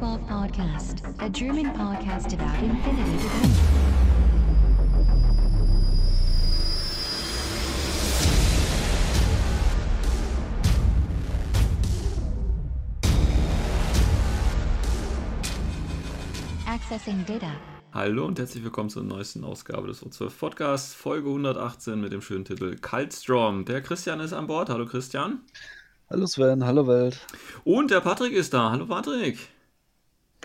Welcome to the O12 Podcast, a German podcast about infinity. Accessing data. Hallo und herzlich willkommen zur neuesten Ausgabe des O12 Podcasts, Folge 118 mit dem schönen Titel Kaltstrom. Der Christian ist an Bord. Hallo Christian. Hallo Sven, hallo Welt. Und der Patrick ist da. Hallo Patrick.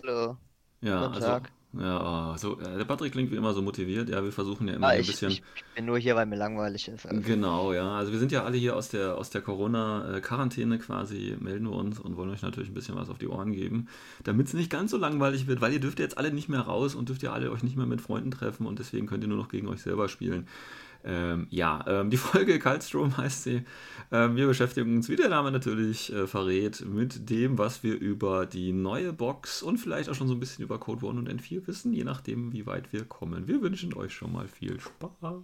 Hallo. Ja, Guten also, Tag. ja, so, äh, der Patrick klingt wie immer so motiviert. Ja, wir versuchen ja immer Ah, ein ich, bisschen. ich bin nur hier, weil mir langweilig ist. Also. Genau, ja. Also wir sind ja alle hier aus der, aus der Corona-Quarantäne quasi, melden wir uns und wollen euch natürlich ein bisschen was auf die Ohren geben, damit es nicht ganz so langweilig wird, weil ihr dürft jetzt alle nicht mehr raus und dürft ihr alle euch nicht mehr mit Freunden treffen und deswegen könnt ihr nur noch gegen euch selber spielen. Ähm, ja, ähm, die Folge Kaltstrom heißt sie. Ähm, wir beschäftigen uns, wie der Name natürlich äh, verrät, mit dem, was wir über die neue Box und vielleicht auch schon so ein bisschen über Code One und N4 wissen, je nachdem, wie weit wir kommen. Wir wünschen euch schon mal viel Spaß.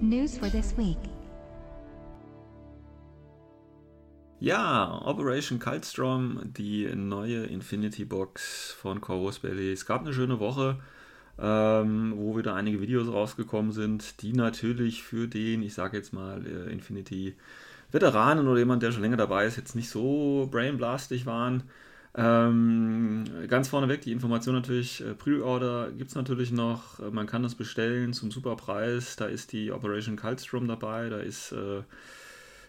News for this week. Ja, Operation Kaltstrom, die neue Infinity Box von Corvus Belly. Es gab eine schöne Woche, ähm, wo wieder einige Videos rausgekommen sind, die natürlich für den, ich sage jetzt mal, äh, Infinity Veteranen oder jemand, der schon länger dabei ist, jetzt nicht so brainblastig waren. Ähm, ganz vorneweg die Information natürlich, äh, Pre-Order gibt es natürlich noch, äh, man kann das bestellen zum super Preis, da ist die Operation Kaltstrom dabei, da ist äh,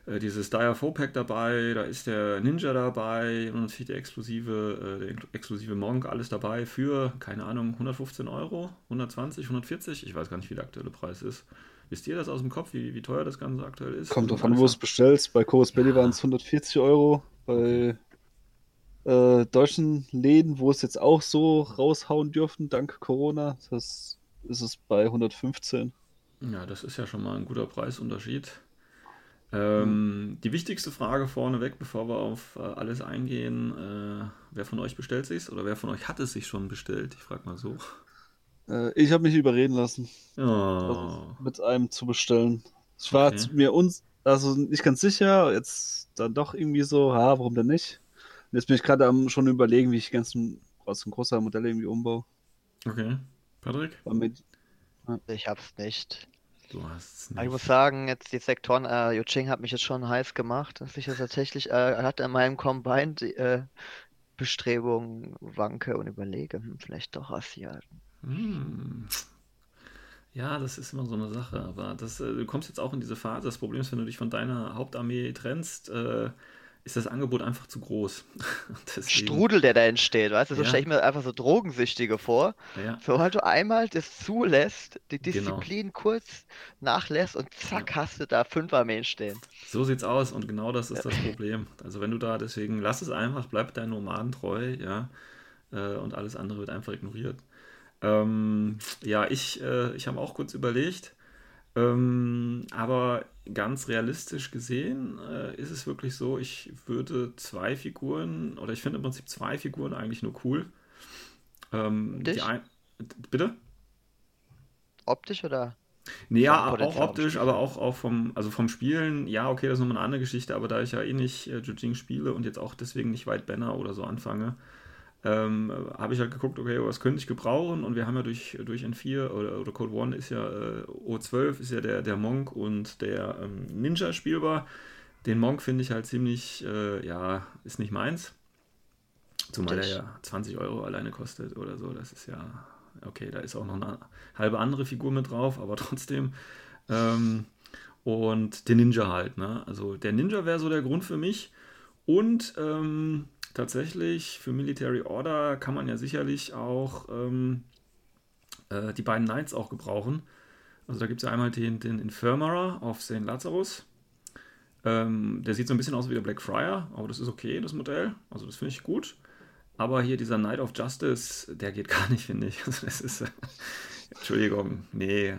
äh, dieses Dire 4 Pack dabei, da ist der Ninja dabei und natürlich der exklusive, äh, der exklusive Monk, alles dabei für, keine Ahnung, 115 Euro, 120, 140, ich weiß gar nicht, wie der aktuelle Preis ist. Wisst ihr das aus dem Kopf, wie, wie teuer das Ganze aktuell ist? Kommt Und drauf an, wo du es bestellst. Bei Chorus Belly Ja. waren es 140 Euro. Bei äh, deutschen Läden, wo es jetzt auch so raushauen dürfen, dank Corona, das ist es bei 115. Ja, das ist ja schon mal ein guter Preisunterschied. Ähm, die wichtigste Frage vorneweg, bevor wir auf äh, alles eingehen, äh, wer von euch bestellt sich's oder wer von euch hat es sich schon bestellt? Ich frage mal so. Äh, ich habe mich überreden lassen, Oh, also mit einem zu bestellen. Ich war Okay. zu mir uns, also nicht ganz sicher, jetzt dann doch irgendwie so, ha, warum denn nicht? Und jetzt bin ich gerade am schon überlegen, wie ich die ganzen aus dem großen Modell irgendwie umbaue. okay. Patrick? Weil mit, Ich hab's nicht. Du hast es Aber ich nicht. muss sagen, jetzt die Sektoren, äh, Yuching hat mich jetzt schon heiß gemacht, dass ich jetzt tatsächlich, äh, hat in meinem Combine die, äh, Bestrebungen wanke und überlege, hm, vielleicht doch Asiaten. Hm. Ja, das ist immer so eine Sache, aber das, äh, du kommst jetzt auch in diese Phase. Das Problem ist, wenn du dich von deiner Hauptarmee trennst, äh, ist das Angebot einfach zu groß. Deswegen, Strudel, der da entsteht, weißt du, so Ja. stelle ich mir einfach so Drogensüchtige vor. ja, Sobald du einmal das zulässt, die Genau. Disziplin kurz nachlässt und zack, hast du da fünf Armeen stehen. so sieht's aus und genau das ist das Problem. Also wenn du da, deswegen lass es einfach, bleib deinen Nomaden treu, ja, äh, und alles andere wird einfach ignoriert. Ähm, ja, ich, äh, ich habe auch kurz überlegt, ähm, aber ganz realistisch gesehen äh, ist es wirklich so, ich würde zwei Figuren, oder ich finde im Prinzip zwei Figuren eigentlich nur cool. Ähm, die Dich? ein, bitte? Optisch oder? Nee, ja, auch optisch, aber auch, auch vom, also vom Spielen, ja, okay, das ist nochmal eine andere Geschichte, aber da ich ja eh nicht äh, Jujing spiele und jetzt auch deswegen nicht White Banner oder so anfange, ähm, äh, habe ich halt geguckt, okay, was könnte ich gebrauchen und wir haben ja durch, durch N4 oder, oder Code One ist ja, äh, O12 ist ja der, der Monk und der ähm, Ninja spielbar. Den Monk finde ich halt ziemlich, äh, ja, ist nicht meins. Zumal der Dich. ja 20 Euro alleine kostet oder so. Das ist ja, okay, da ist auch noch eine halbe andere Figur mit drauf, aber trotzdem. Ähm, und der Ninja halt, ne? Also der Ninja wäre so der Grund für mich. Und ähm, tatsächlich für Military Order kann man ja sicherlich auch ähm, äh, die beiden Knights auch gebrauchen. Also da gibt es ja einmal den, den Infirmara auf St. Lazarus. Ähm, der sieht so ein bisschen aus wie der Black Friar, aber das ist okay, das Modell. Also das finde ich gut. Aber hier dieser Knight of Justice, der geht gar nicht, finde ich. Also das ist. Entschuldigung, nee.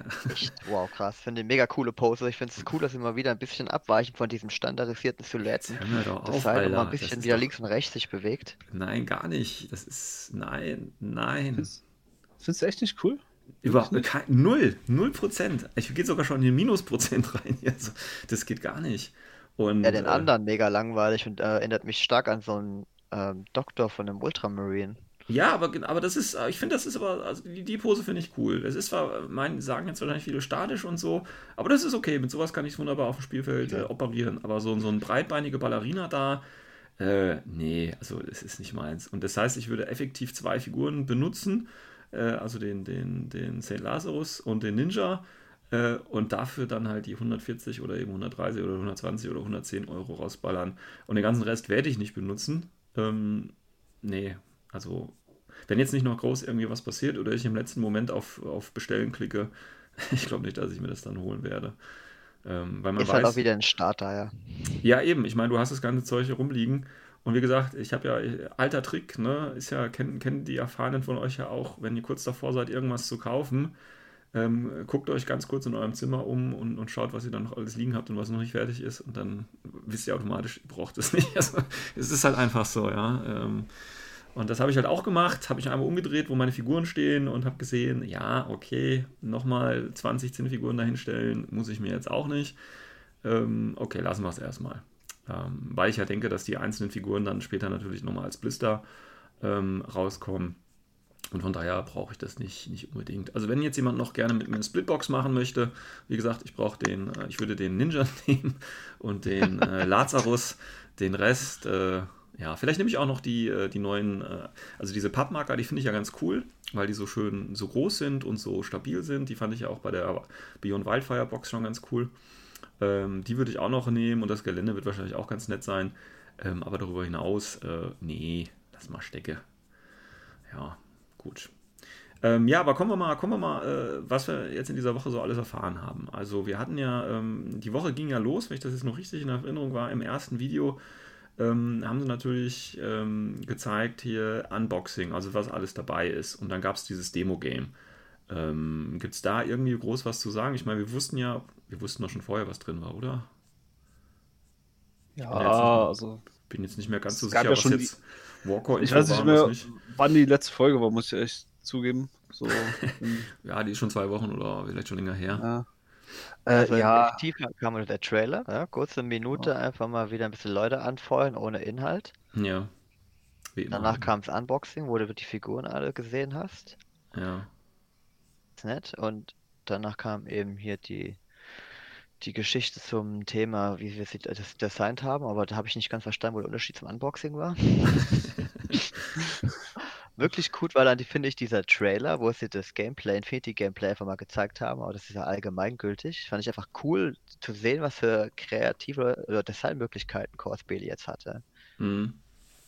Wow, krass. Finde ich mega coole Pose. Ich finde es cool, dass sie mal wieder ein bisschen abweichen von diesem standardisierten Silhouetten. Hör mir doch Das halt immer ein bisschen wieder doch- links und rechts sich bewegt. Nein, gar nicht. Das ist. Nein, nein. Findest findest du echt nicht cool? Überhaupt nicht? kein, null, null Prozent. Ich gehe sogar schon in den Minusprozent rein. Also, das geht gar nicht. Und, Ja, den äh, anderen mega langweilig und äh, erinnert mich stark an so einen ähm, Doktor von einem Ultramarine. Ja, aber, aber das ist, äh, ich finde, das ist aber, also die, die Pose finde ich cool. Es ist zwar, äh, mein, sagen jetzt wahrscheinlich viele statisch und so, aber das ist okay. Mit sowas kann ich wunderbar auf dem Spielfeld äh, operieren. Aber so, so ein breitbeinige Ballerina da, äh, nee, also das ist nicht meins. Und das heißt, ich würde effektiv zwei Figuren benutzen, äh, also den, den, den St. Lazarus und den Ninja. Äh, und dafür dann halt die 140 oder eben 130 oder 120 oder 110 Euro rausballern. Und den ganzen Rest werde ich nicht benutzen. Ähm, nee, also wenn jetzt nicht noch groß irgendwie was passiert oder ich im letzten Moment auf, auf Bestellen klicke, ich glaube nicht, dass ich mir das dann holen werde. Ähm, weil man Ist halt weiß, auch wieder ein Starter, ja. ja, eben. Ich meine, du hast das ganze Zeug hier rumliegen. Und wie gesagt, ich habe ja, alter Trick, ne, ist ja, kennen, kennen die Erfahrenen von euch ja auch, wenn ihr kurz davor seid, irgendwas zu kaufen, ähm, guckt euch ganz kurz in eurem Zimmer um und, und schaut, was ihr dann noch alles liegen habt und was noch nicht fertig ist. Und dann wisst ihr automatisch, ihr braucht es nicht. Also, es ist halt einfach so, ja. Ähm, und das habe ich halt auch gemacht, habe ich einmal umgedreht, wo meine Figuren stehen und habe gesehen, ja, okay, nochmal 20 Zinnfiguren dahinstellen, muss ich mir jetzt auch nicht. Ähm, okay, lassen wir es erstmal. Ähm, weil ich ja denke, dass die einzelnen Figuren dann später natürlich nochmal als Blister ähm, rauskommen. Und von daher brauche ich das nicht, nicht unbedingt. Also wenn jetzt jemand noch gerne mit mir eine Splitbox machen möchte, wie gesagt, ich brauche den, äh, ich würde den Ninja nehmen und den äh, Lazarus, den Rest, äh, ja, vielleicht nehme ich auch noch die, äh, die neuen, äh, also diese Pappmarker, die finde ich ja ganz cool, weil die so schön, so groß sind und so stabil sind. Die fand ich ja auch bei der Beyond Wildfire Box schon ganz cool. Ähm, die würde ich auch noch nehmen und das Gelände wird wahrscheinlich auch ganz nett sein. Ähm, aber darüber hinaus, äh, nee, lass mal stecke. Ja, gut. Ähm, ja, aber kommen wir mal, kommen wir mal, äh, was wir jetzt in dieser Woche so alles erfahren haben. Also wir hatten ja, ähm, die Woche ging ja los, wenn ich das jetzt noch richtig in Erinnerung war, im ersten Video ähm, haben sie natürlich ähm, gezeigt hier Unboxing, also was alles dabei ist. Und dann gab es dieses Demo-Game. Ähm, Gibt es da irgendwie groß was zu sagen? Ich meine, wir wussten ja, wir wussten doch schon vorher, was drin war, oder? Ja, bin nicht- also Bin jetzt nicht mehr ganz so sicher, ja was jetzt Walker ich weiß nicht mehr, nicht. wann die letzte Folge war, muss ich echt zugeben. So, Ja, die ist schon zwei Wochen oder vielleicht schon länger her. ja. Äh, Also ja, effektiv kam nur der Trailer, ja, kurze Minute, einfach mal wieder ein bisschen Leute anfeuern, ohne Inhalt. Ja. Wie immer. Danach kam das Unboxing, wo du die Figuren alle gesehen hast. Ja. Ist nett. Und danach kam eben hier die, die Geschichte zum Thema, wie wir sie das designt haben, aber da habe ich nicht ganz verstanden, wo der Unterschied zum Unboxing war. Wirklich gut war dann, die, finde ich, dieser Trailer, wo sie das Gameplay, Infinity Gameplay einfach mal gezeigt haben, aber das ist ja allgemeingültig. Fand ich einfach cool zu sehen, was für kreative oder Designmöglichkeiten Speli jetzt hatte. Mhm.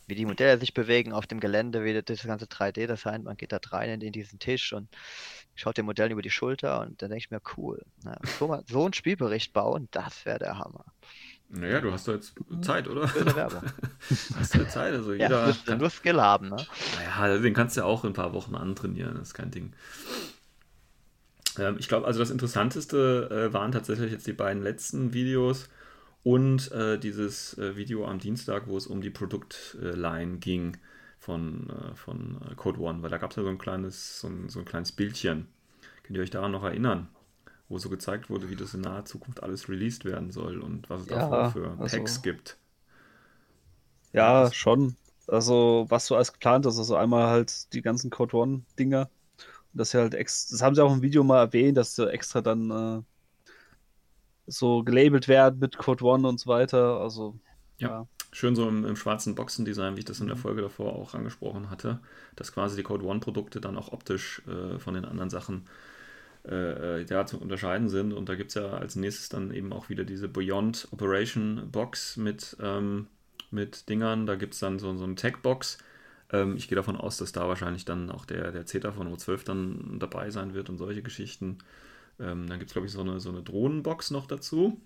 Wie die Modelle sich bewegen auf dem Gelände, wie das ganze 3D-Design, man geht da rein in, in diesen Tisch und schaut den Modellen über die Schulter und dann denke ich mir, cool. Ja, so, mal, so einen Spielbericht bauen, das wäre der Hammer. Naja, du hast doch jetzt Zeit, oder? Schöne Werbung. hast du Zeit, also Ja, jeder. musst du nur Skill haben, ne? Naja, den kannst du ja auch in ein paar Wochen antrainieren, das ist kein Ding. Ähm, ich glaube, also das Interessanteste äh, waren tatsächlich jetzt die beiden letzten Videos und äh, dieses äh, Video am Dienstag, wo es um die Produktline ging von, äh, von äh, Code One, weil da gab es ja so ein kleines, so ein, so ein kleines Bildchen. Könnt ihr euch daran noch erinnern? Wo so gezeigt wurde, wie das in naher Zukunft alles released werden soll und was es Ja, davor für also- Packs gibt. ja, schon. Also, was so alles geplant ist, also einmal halt die ganzen Code One-Dinger. Das ja halt das haben sie auch im Video mal erwähnt, dass sie extra dann äh, so gelabelt werden mit Code One und so weiter. Also, Ja. Schön so im, im schwarzen Boxendesign, wie ich das in der Mhm. Folge davor auch angesprochen hatte, dass quasi die Code One-Produkte dann auch optisch äh, von den anderen Sachen äh, äh, ja, zu unterscheiden sind. Und da gibt es ja als nächstes dann eben auch wieder diese Beyond Operation Box mit, ähm, mit Dingern. Da gibt es dann so, so eine Tech-Box. Ähm, ich gehe davon aus, dass da wahrscheinlich dann auch der, der Zeta von O12 dann dabei sein wird und solche Geschichten. Ähm, dann gibt es, glaube ich, so eine, so eine Drohnenbox noch dazu.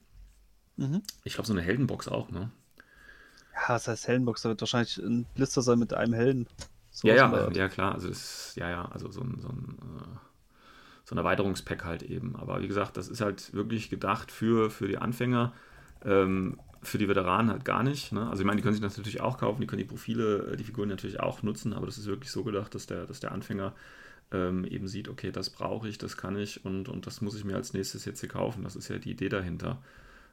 mhm. Ich glaube, so eine Heldenbox auch, ne? ja, das heißt Heldenbox, da wird wahrscheinlich ein Blister sein mit einem Helden. So Ja, was ja, ja, klar. Also das, ja, ja, also so ein, so ein, äh, so ein Erweiterungspack halt eben. Aber wie gesagt, das ist halt wirklich gedacht für, für die Anfänger, ähm, für die Veteranen halt gar nicht. Ne? Also ich meine, die können sich das natürlich auch kaufen, die können die Profile, äh, die Figuren natürlich auch nutzen, aber das ist wirklich so gedacht, dass der, dass der Anfänger ähm, eben sieht, okay, das brauche ich, das kann ich und, und das muss ich mir als nächstes jetzt hier kaufen. Das ist ja die Idee dahinter.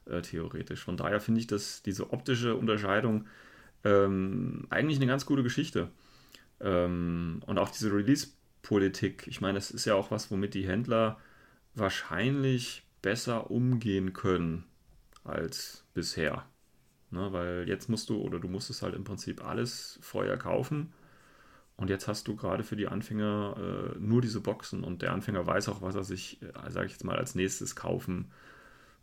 äh, theoretisch. Von daher finde ich, dass diese optische Unterscheidung ähm, eigentlich eine ganz gute Geschichte. Ähm, und auch diese Release-Politik, ich meine, das ist ja auch was, womit die Händler wahrscheinlich besser umgehen können als bisher. Ne, weil jetzt musst du, oder du musstest halt im Prinzip alles vorher kaufen. Und jetzt hast du gerade für die Anfänger äh, nur diese Boxen und der Anfänger weiß auch, was er sich, äh, sage ich jetzt mal, als nächstes kaufen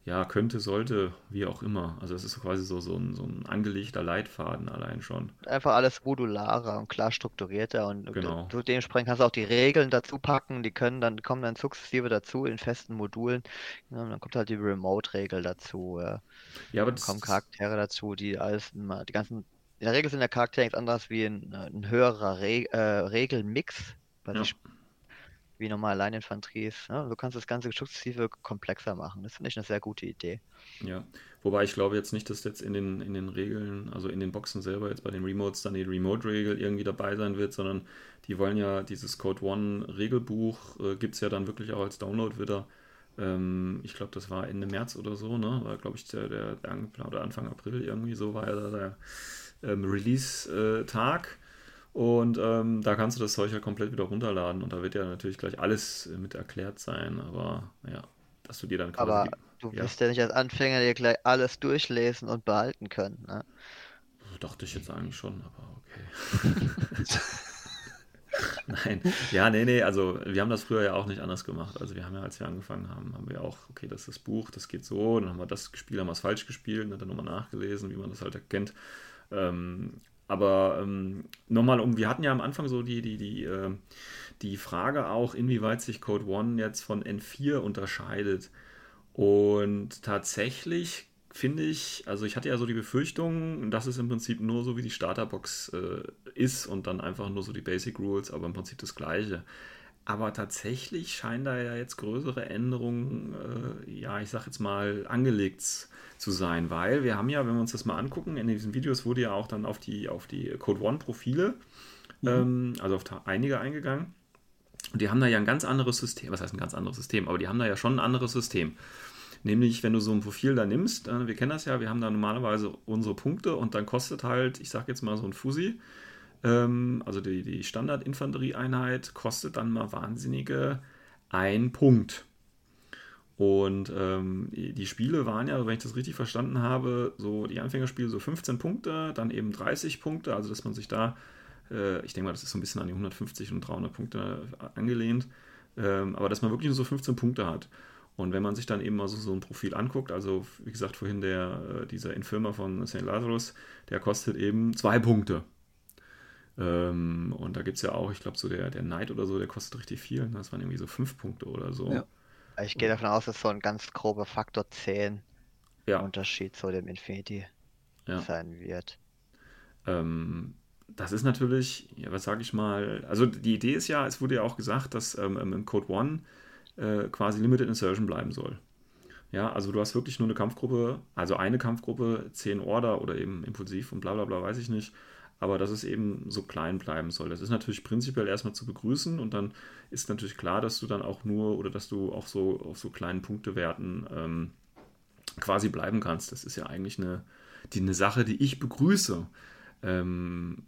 ja, könnte, sollte, wie auch immer. Also es ist quasi so, so, ein, so ein angelegter Leitfaden allein schon. Einfach alles modularer und klar strukturierter und Genau. du, dementsprechend kannst du auch die Regeln dazu packen, die können dann, kommen dann sukzessive dazu in festen Modulen. Und dann kommt halt die Remote-Regel dazu, Ja, aber dann kommen Charaktere dazu, die alles immer, die ganzen, in der Regel sind der Charaktere nichts anderes wie ein, ein höherer Re äh, Regelmix, weil Ja. die wie normal Leininfanterie ist. Ne? Du kannst das Ganze sukzessive komplexer machen. Das finde ich eine sehr gute Idee. Ja, wobei ich glaube jetzt nicht, dass jetzt in den, in den Regeln, also in den Boxen selber, jetzt bei den Remotes dann die Remote-Regel irgendwie dabei sein wird, sondern die wollen ja dieses Code One Regelbuch, äh, gibt es ja dann wirklich auch als Download wieder. Ähm, ich glaube, das war Ende März oder so, ne? War, glaube ich, der, der, der oder Anfang April irgendwie, so war ja da der ähm, Release-Tag. Und ähm, da kannst du das Zeug ja komplett wieder runterladen und da wird ja natürlich gleich alles äh, mit erklärt sein, aber ja, dass du dir dann quasi Aber du ja. wirst ja nicht als Anfänger dir gleich alles durchlesen und behalten können. Ne? Dachte ich jetzt eigentlich schon, aber okay. Nein, ja, nee, nee, also wir haben das früher ja auch nicht anders gemacht. Also wir haben ja, als wir angefangen haben, haben wir auch, okay, das ist das Buch, das geht so, dann haben wir das gespielt, haben wir es falsch gespielt, und dann nochmal nachgelesen, wie man das halt erkennt. Ähm, aber ähm, nochmal um, wir hatten ja am Anfang so die, die, die, äh, die Frage auch, inwieweit sich Code One jetzt von N4 unterscheidet. Und tatsächlich finde ich, also ich hatte ja so die Befürchtung, dass es im Prinzip nur so wie die Starterbox äh, ist und dann einfach nur so die Basic Rules, aber im Prinzip das gleiche. Aber tatsächlich scheinen da ja jetzt größere Änderungen, äh, ja, ich sag jetzt mal, angelegt zu sein, weil wir haben ja, wenn wir uns das mal angucken, in diesen Videos wurde ja auch dann auf die, auf die Code One-Profile, ähm, also auf einige eingegangen. Und die haben da ja ein ganz anderes System, was heißt ein ganz anderes System, aber die haben da ja schon ein anderes System. Nämlich, wenn du so ein Profil da nimmst, äh, wir kennen das ja, wir haben da normalerweise unsere Punkte und dann kostet halt, ich sag jetzt mal so ein Fusi, ähm, also die, die Standard-Infanterieeinheit kostet dann mal wahnsinnige ein Punkt. Und ähm, die Spiele waren ja, wenn ich das richtig verstanden habe, so die Anfängerspiele so 15 Punkte, dann eben 30 Punkte, also dass man sich da, äh, ich denke mal, das ist so ein bisschen an die 150 und 300 Punkte angelehnt, ähm, aber dass man wirklich nur so 15 Punkte hat. Und wenn man sich dann eben mal so, so ein Profil anguckt, also wie gesagt, vorhin der, äh, dieser Infirmer von St. Lazarus, der kostet eben zwei Punkte. Ähm, und da gibt es ja auch, ich glaube, so der, der Knight oder so, der kostet richtig viel. Das waren irgendwie so fünf Punkte oder so. Ja. Ich gehe davon aus, dass so ein ganz grober Faktor 10 Ja, Unterschied zu dem Infinity ja. sein wird. Ähm, das ist natürlich, ja, was sage ich mal, also die Idee ist ja, es wurde ja auch gesagt, dass ähm, im Code One äh, quasi Limited Insertion bleiben soll. Ja, also du hast wirklich nur eine Kampfgruppe, also eine Kampfgruppe, zehn Order oder eben impulsiv und bla bla bla, weiß ich nicht. Aber dass es eben so klein bleiben soll. Das ist natürlich prinzipiell erstmal zu begrüßen und dann ist natürlich klar, dass du dann auch nur oder dass du auch so auf so kleinen Punktewerten ähm, quasi bleiben kannst. Das ist ja eigentlich eine, die, eine Sache, die ich begrüße. Ähm,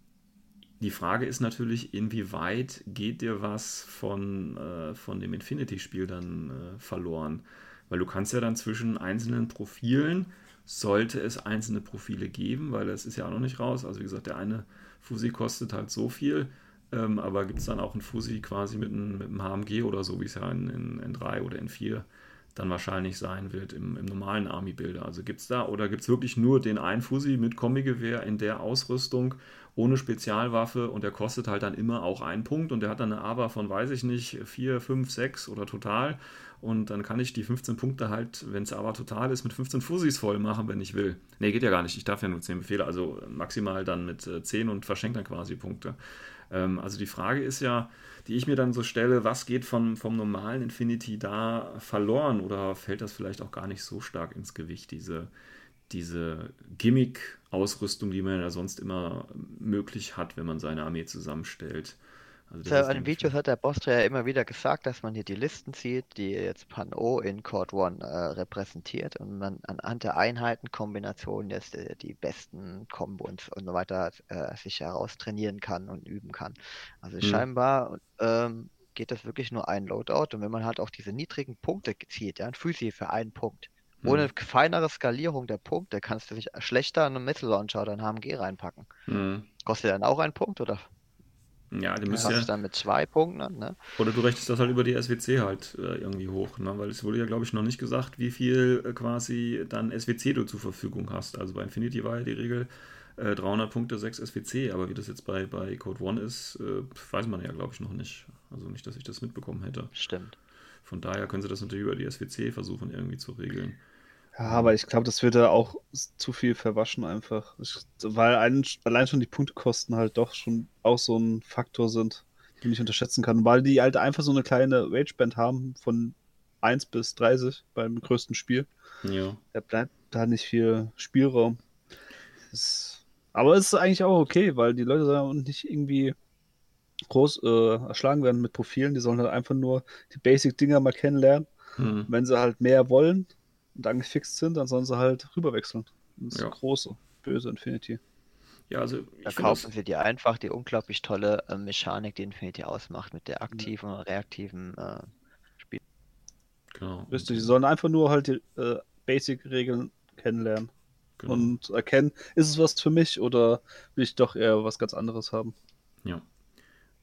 die Frage ist natürlich, inwieweit geht dir was von, äh, von dem Infinity-Spiel dann äh, verloren? Weil du kannst ja dann zwischen einzelnen Profilen, sollte es einzelne Profile geben, weil das ist ja auch noch nicht raus. Also wie gesagt, der eine Fusi kostet halt so viel, ähm, aber gibt es dann auch einen Fusi quasi mit einem, mit einem HMG oder so, wie es ja in, in, in 3 oder in 4 dann wahrscheinlich sein wird im, im normalen Army-Builder. Also gibt es da oder gibt es wirklich nur den einen Fusi mit Kombigewehr in der Ausrüstung ohne Spezialwaffe und der kostet halt dann immer auch einen Punkt und der hat dann eine ABA von, weiß ich nicht, 4, 5, 6 oder total und dann kann ich die 15 Punkte halt, wenn es aber total ist, mit 15 Fusis voll machen, wenn ich will. Nee, geht ja gar nicht. Ich darf ja nur 10 Befehle, also maximal dann mit äh, 10 und verschenkt dann quasi Punkte. Ähm, also die Frage ist ja, die ich mir dann so stelle, was geht vom, vom normalen Infinity da verloren oder fällt das vielleicht auch gar nicht so stark ins Gewicht, diese, diese Gimmick-Ausrüstung, die man ja sonst immer möglich hat, wenn man seine Armee zusammenstellt. Also So, das denke ich, Videos hat der Bostra ja immer wieder gesagt, dass man hier die Listen sieht, die jetzt Pan-O in Chord One äh, repräsentiert und man anhand der Einheitenkombinationen jetzt äh, die besten Kombos und so weiter äh, sich heraustrainieren kann und üben kann. Also Hm. scheinbar ähm, geht das wirklich nur ein Loadout und wenn man halt auch diese niedrigen Punkte zieht, ja, ein Physi für einen Punkt, ohne Hm. feinere Skalierung der Punkte kannst du dich schlechter einen Missile Launcher oder einen HMG reinpacken. Hm. Kostet dann auch einen Punkt oder Ja, du was müsst ja, dann mit zwei Punkten an, ne? oder du rechnest das halt über die SWC halt äh, irgendwie hoch, ne? Weil es wurde ja, glaube ich, noch nicht gesagt, wie viel äh, quasi dann SWC du zur Verfügung hast. Also bei Infinity war ja die Regel äh, 300 Punkte, 6 SWC, aber wie das jetzt bei, bei Code One ist, äh, weiß man ja, glaube ich, noch nicht. Also nicht, dass ich das mitbekommen hätte. Stimmt. Von daher können sie das natürlich über die SWC versuchen, irgendwie zu regeln. Ja, aber ich glaube, das wird da auch zu viel verwaschen einfach. Ich, weil ein, allein schon die Punktekosten halt doch schon auch so ein Faktor sind, den ich nicht unterschätzen kann. Weil die halt einfach so eine kleine Rageband haben von 1 bis 30 beim größten Spiel. Ja. Da bleibt da nicht viel Spielraum. Das, aber es ist eigentlich auch okay, weil die Leute sollen nicht irgendwie groß äh, erschlagen werden mit Profilen. Die sollen halt einfach nur die Basic-Dinger mal kennenlernen. Hm. Wenn sie halt mehr wollen und angefixt sind, dann sollen sie halt rüberwechseln. Das Ja. große, böse Infinity. Ja, also Da ich finde kaufen sie dir einfach die unglaublich tolle äh, Mechanik, die Infinity ausmacht, mit der aktiven und reaktiven äh, genau. Richtig, sie sollen einfach nur halt die äh, Basic-Regeln kennenlernen genau. und erkennen, ist es was für mich oder will ich doch eher was ganz anderes haben. Ja.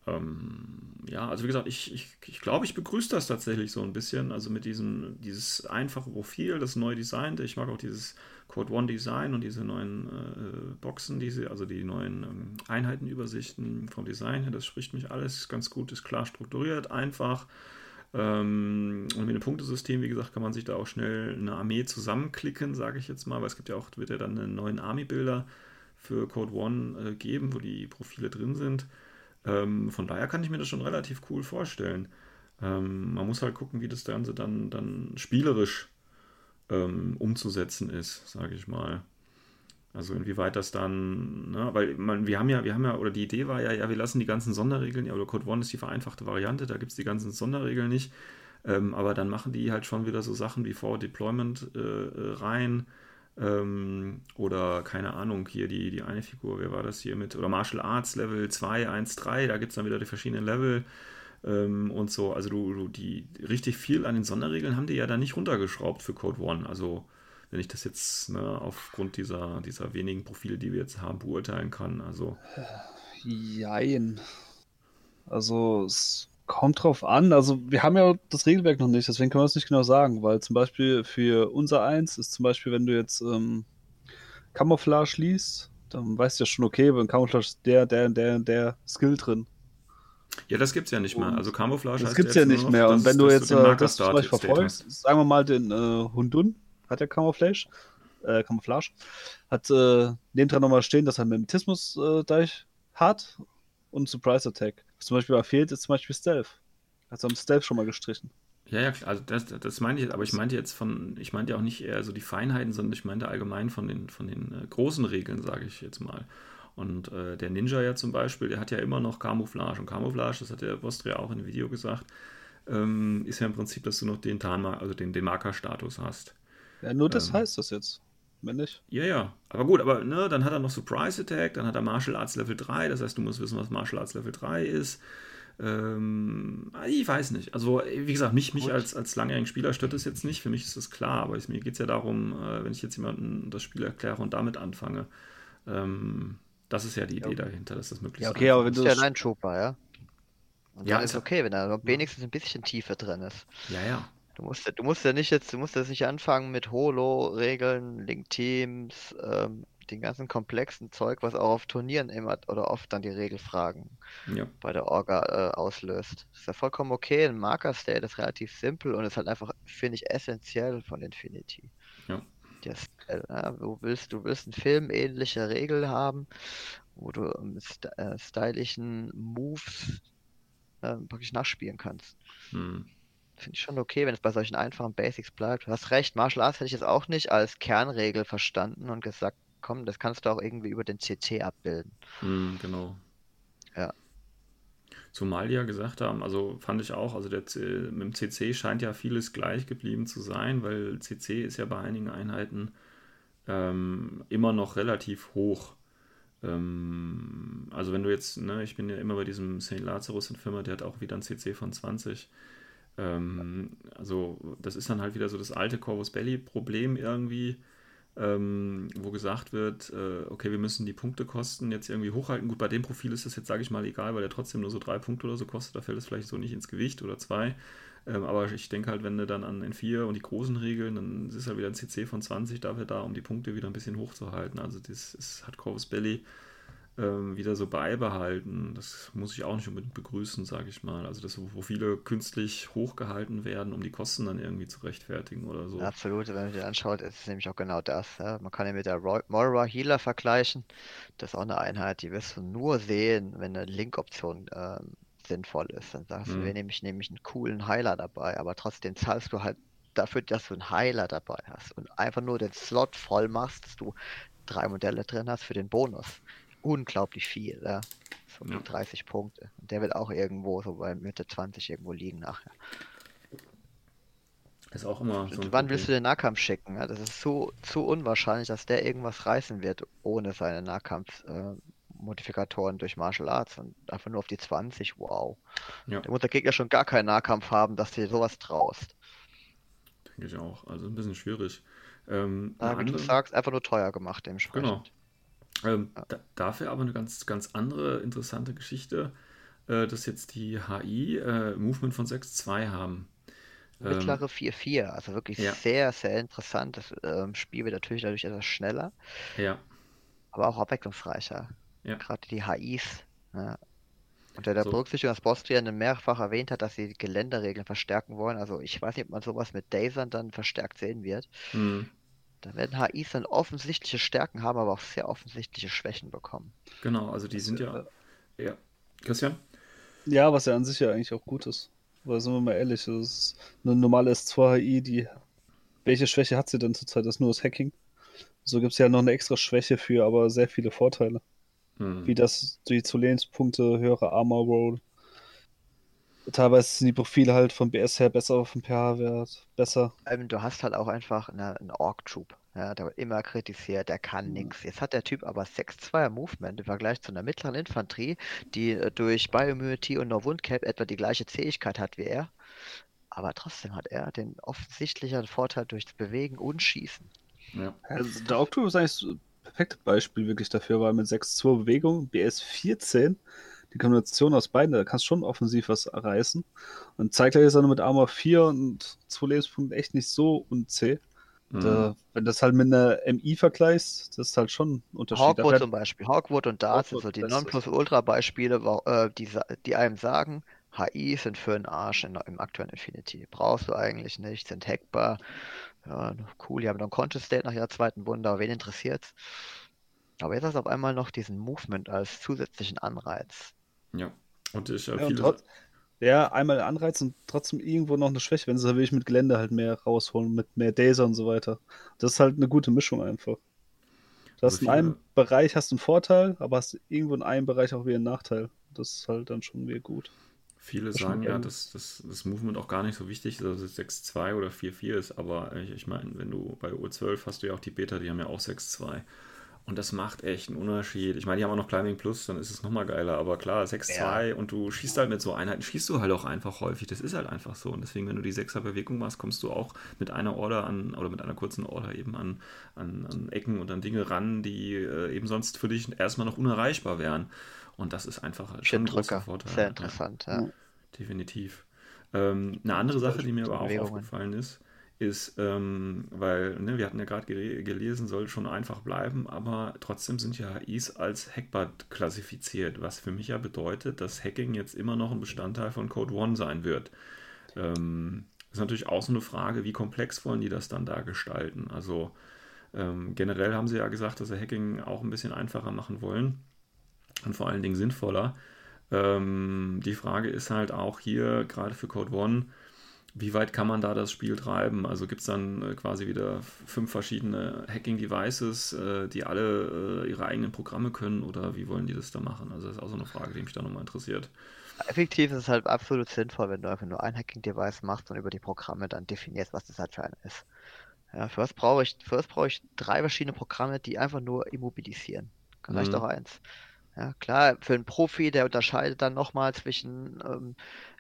Ähm, ja, also wie gesagt, ich, ich, ich glaube, ich begrüße das tatsächlich so ein bisschen. Also mit diesem, dieses einfache Profil, das neu designt. Ich mag auch dieses Code One Design und diese neuen äh, Boxen, diese, also die neuen ähm, Einheitenübersichten vom Design her. Das spricht mich alles ganz gut, ist klar strukturiert, einfach. Ähm, und mit dem Punktesystem, wie gesagt, kann man sich da auch schnell eine Armee zusammenklicken, sage ich jetzt mal, weil es gibt ja auch, wird ja dann einen neuen Army-Builder für Code One äh, geben, wo die Profile drin sind. Ähm, von daher kann ich mir das schon relativ cool vorstellen. Ähm, man muss halt gucken, wie das Ganze dann, dann spielerisch ähm, umzusetzen ist, sage ich mal. Also inwieweit das dann, ne, weil man, wir haben ja, wir haben ja, oder die Idee war ja, ja, wir lassen die ganzen Sonderregeln, ja, oder Code One ist die vereinfachte Variante, da gibt es die ganzen Sonderregeln nicht. Ähm, aber dann machen die halt schon wieder so Sachen wie Forward Deployment äh, äh, rein. Ähm, oder keine Ahnung, hier die, die eine Figur, wer war das hier mit? Oder Martial Arts Level 2, 1, 3, da gibt es dann wieder die verschiedenen Level ähm, und so. Also du, du, die richtig viel an den Sonderregeln haben die ja da nicht runtergeschraubt für Code One. Also wenn ich das jetzt ne, aufgrund dieser, dieser wenigen Profile, die wir jetzt haben, beurteilen kann. Also Jein. Also es kommt drauf an. Also wir haben ja das Regelwerk noch nicht, deswegen können wir es nicht genau sagen, weil zum Beispiel für unser Eins ist zum Beispiel, wenn du jetzt ähm, Camouflage liest, dann weißt du ja schon, okay, beim Camouflage ist der, der, der, der Skill drin. ja, das gibt es ja nicht mehr. Also Camouflage Das gibt's ja nicht noch, mehr. Und wenn du jetzt äh, das zum Beispiel verfolgst, sagen wir mal den äh, Hundun, hat der Camouflage, äh, Camouflage, hat äh, neben dran nochmal stehen, dass er Mimetismus äh, hat und Surprise Attack. Was zum Beispiel fehlt, ist zum Beispiel Stealth. Also am Stealth schon mal gestrichen. Ja, ja, also das, das meine ich, aber ich meinte jetzt von, ich meinte ja auch nicht eher so die Feinheiten, sondern ich meinte allgemein von den, von den äh, großen Regeln, sage ich jetzt mal. Und äh, der Ninja ja zum Beispiel, der hat ja immer noch Camouflage. Und Camouflage, das hat der Vostria auch in dem Video gesagt, ähm, ist ja im Prinzip, dass du noch den Tarnmarker, also den, den Marker-Status hast. Ja, nur das Ähm. heißt das jetzt. Wenn nicht. Ja, ja. Aber gut, aber ne, dann hat er noch Surprise Attack, dann hat er Martial Arts Level 3, das heißt, du musst wissen, was Martial Arts Level 3 ist. Ähm, ich weiß nicht. Also, wie gesagt, mich, mich als, als langjährigen Spieler stört das jetzt nicht. Für mich ist das klar, aber es, mir geht es ja darum, äh, wenn ich jetzt jemandem das Spiel erkläre und damit anfange. Ähm, das ist ja die Idee dahinter, dass das möglichst Ja, okay, aber wenn ist du ja das- ein Trooper, ja? Und Ja, dann ist ist ja- okay, wenn da wenigstens ein bisschen Tiefe drin ist. Ja, ja. Du musst, ja- du musst ja nicht jetzt, du musst jetzt nicht anfangen mit Holo-Regeln, Link-Teams, ähm, den ganzen komplexen Zeug, was auch auf Turnieren immer oder oft dann die Regelfragen ja. bei der Orga äh, auslöst. Ist ja vollkommen okay. Ein Marker-State ist relativ simpel und ist halt einfach, finde ich, essentiell von Infinity. Ja. Der Style, ja, du willst, du willst einen Film ähnliche Regel haben, wo du mit st äh, stylischen Moves äh, praktisch nachspielen kannst. Hm. Finde ich schon okay, wenn es bei solchen einfachen Basics bleibt. Du hast recht, Martial Arts hätte ich jetzt auch nicht als Kernregel verstanden und gesagt, komm, das kannst du auch irgendwie über den CC abbilden. Hm, genau. Ja. Zumal die ja gesagt haben, also fand ich auch, also der, mit dem CC scheint ja vieles gleich geblieben zu sein, weil CC ist ja bei einigen Einheiten ähm, immer noch relativ hoch. Ähm, also wenn du jetzt, ne, ich bin ja immer bei diesem St. Lazarus in Firma, der hat auch wieder ein CC von 20. Ähm, also das ist dann halt wieder so das alte Corvus Belly Problem irgendwie ähm, wo gesagt wird, äh, okay, wir müssen die Punktekosten jetzt irgendwie hochhalten. Gut, bei dem Profil ist das jetzt, sage ich mal, egal, weil der trotzdem nur so drei Punkte oder so kostet, da fällt es vielleicht so nicht ins Gewicht oder zwei. Ähm, aber ich denke halt, wenn du dann an N4 und die großen Regeln, dann ist halt wieder ein CC von 20 dafür da, um die Punkte wieder ein bisschen hochzuhalten. Also das ist, hat Corvus Belly ähm, wieder so beibehalten. Das muss ich auch nicht unbedingt begrüßen, sage ich mal. Also das, wo viele künstlich hochgehalten werden, um die Kosten dann irgendwie zu rechtfertigen oder so. Absolut, wenn man sich anschaut, ist es nämlich auch genau das. Ja? Man kann ja mit der Moira Healer vergleichen. Das ist auch eine Einheit, die wirst du nur sehen, wenn eine Link-Option ähm, sinnvoll ist. Dann sagst mhm. du, wir nehmen nämlich einen coolen Heiler dabei, aber trotzdem zahlst du halt dafür, dass du einen Heiler dabei hast und einfach nur den Slot voll machst, dass du drei Modelle drin hast für den Bonus unglaublich viel. Ja. So ja. 30 Punkte. Und der wird auch irgendwo so bei Mitte 20 irgendwo liegen nachher. Ist auch immer so. wann Problem. willst du den Nahkampf schicken? Ja, das ist so, zu unwahrscheinlich, dass der irgendwas reißen wird ohne seine Nahkampf-Modifikatoren äh, durch Martial Arts und einfach nur auf die 20. Wow. Ja. Da muss der Gegner schon gar keinen Nahkampf haben, dass du dir sowas traust. Denke ich auch. Also ein bisschen schwierig. Ähm, ja, wie andere... du sagst, einfach nur teuer gemacht dementsprechend. Genau. Ähm, da, dafür aber eine ganz, ganz andere interessante Geschichte, äh, dass jetzt die HI äh, Movement von 6.2 haben. Ähm, Mittlere 4.4, also wirklich ja. sehr, sehr interessant. Das ähm, Spiel wird natürlich dadurch etwas schneller. Ja. Aber auch abwechslungsreicher. Ja. Gerade die HIs. Ja. Unter der so. Berücksichtigung, dass Bostrian mehrfach erwähnt hat, dass sie die Geländeregeln verstärken wollen. Also ich weiß nicht, ob man sowas mit Dazern dann verstärkt sehen wird. Mhm. Da werden HIs dann offensichtliche Stärken haben, aber auch sehr offensichtliche Schwächen bekommen. Genau, also die sind ja. Ja. Christian? Ja, was ja an sich ja eigentlich auch gut ist. Weil sind wir mal ehrlich, das ist eine normale S2-HI, die. Welche Schwäche hat sie denn zurzeit? Das ist nur das Hacking. So gibt es ja noch eine extra Schwäche für, aber sehr viele Vorteile. Hm. Wie das die Zulehnspunkte, höhere Armor Roll, teilweise sind die Profile halt vom BS her besser, vom pH-Wert besser. Ähm, du hast halt auch einfach eine, einen Org-Troop. Ja, der wird immer kritisiert, der kann mhm. nichts. Jetzt hat der Typ aber 6-2er Movement im Vergleich zu einer mittleren Infanterie, die äh, durch Bioimmunity und No Wound Cap etwa die gleiche Zähigkeit hat wie er. Aber trotzdem hat er den offensichtlichen Vorteil durch Bewegen und Schießen. Ja. Also der Org-Troop ist eigentlich so ein perfektes Beispiel wirklich dafür, weil mit 6-2 Bewegung, BS 14 die Kombination aus beiden, da kannst du schon offensiv was reißen. Und zeitgleich ist er nur mit Armor 4 und 2 Lebenspunkten echt nicht so unzäh. Mhm. Da, wenn du das halt mit einer MI vergleichst, das ist halt schon ein Unterschied. Hawkwood zum Beispiel. Hawkwood und Darts sind so die Nonplusultra-Beispiele, äh, die, die einem sagen, HI sind für einen Arsch in, im aktuellen Infinity. Brauchst du eigentlich nicht, sind hackbar. Ja, cool, die haben dann Conscious State nach ihrer zweiten Wunder, wen interessiert's? Aber jetzt hast du auf einmal noch diesen Movement als zusätzlichen Anreiz. Ja. Und ich äh, ja, viele... trotz, ja, einmal Anreiz und trotzdem irgendwo noch eine Schwäche, wenn sie will ich mit Gelände halt mehr rausholen, mit mehr Daser und so weiter. Das ist halt eine gute Mischung einfach. Du hast in einem Bereich hast einen Vorteil, aber hast irgendwo in einem Bereich auch wieder einen Nachteil. Das ist halt dann schon wieder gut. Viele das sagen ja, dass, dass das Movement auch gar nicht so wichtig ist, dass es 6-2 oder 4-4 ist, aber ich, ich meine, wenn du bei U12 hast du ja auch die Beta, die haben ja auch 6-2. Und das macht echt einen Unterschied. Ich meine, die haben auch noch Climbing Plus, dann ist es nochmal geiler. Aber klar, 6-2 ja. und du schießt halt mit so Einheiten, schießt du halt auch einfach häufig. Das ist halt einfach so. Und deswegen, wenn du die 6er Bewegung machst, kommst du auch mit einer Order an, oder mit einer kurzen Order eben an, an, an Ecken und an Dinge ran, die äh, eben sonst für dich erstmal noch unerreichbar wären. Und das ist einfach schon ein großer Vorteil. Sehr interessant, ja. ja. Definitiv. Ähm, eine andere Sache, die mir aber auch aufgefallen ist, ist, ähm, weil ne, wir hatten ja gerade gelesen, soll schon einfach bleiben, aber trotzdem sind ja HIs als hackbar klassifiziert, was für mich ja bedeutet, dass Hacking jetzt immer noch ein Bestandteil von Code One sein wird. Ähm, ist natürlich auch so eine Frage, wie komplex wollen die das dann da gestalten? Also ähm, generell haben sie ja gesagt, dass sie Hacking auch ein bisschen einfacher machen wollen und vor allen Dingen sinnvoller. Ähm, die Frage ist halt auch hier, gerade für Code One, wie weit kann man da das Spiel treiben? Also gibt es dann äh, quasi wieder fünf verschiedene Hacking-Devices, äh, die alle äh, ihre eigenen Programme können oder wie wollen die das da machen? Also das ist auch so eine Frage, die mich da nochmal interessiert. Effektiv ist es halt absolut sinnvoll, wenn du einfach nur ein Hacking-Device machst und über die Programme dann definierst, was das halt für eine ist. Ja, für was brauche ich, für was brauche ich drei verschiedene Programme, die einfach nur immobilisieren. Reicht Mhm. auch eins. Ja, klar, für einen Profi, der unterscheidet dann nochmal zwischen ähm,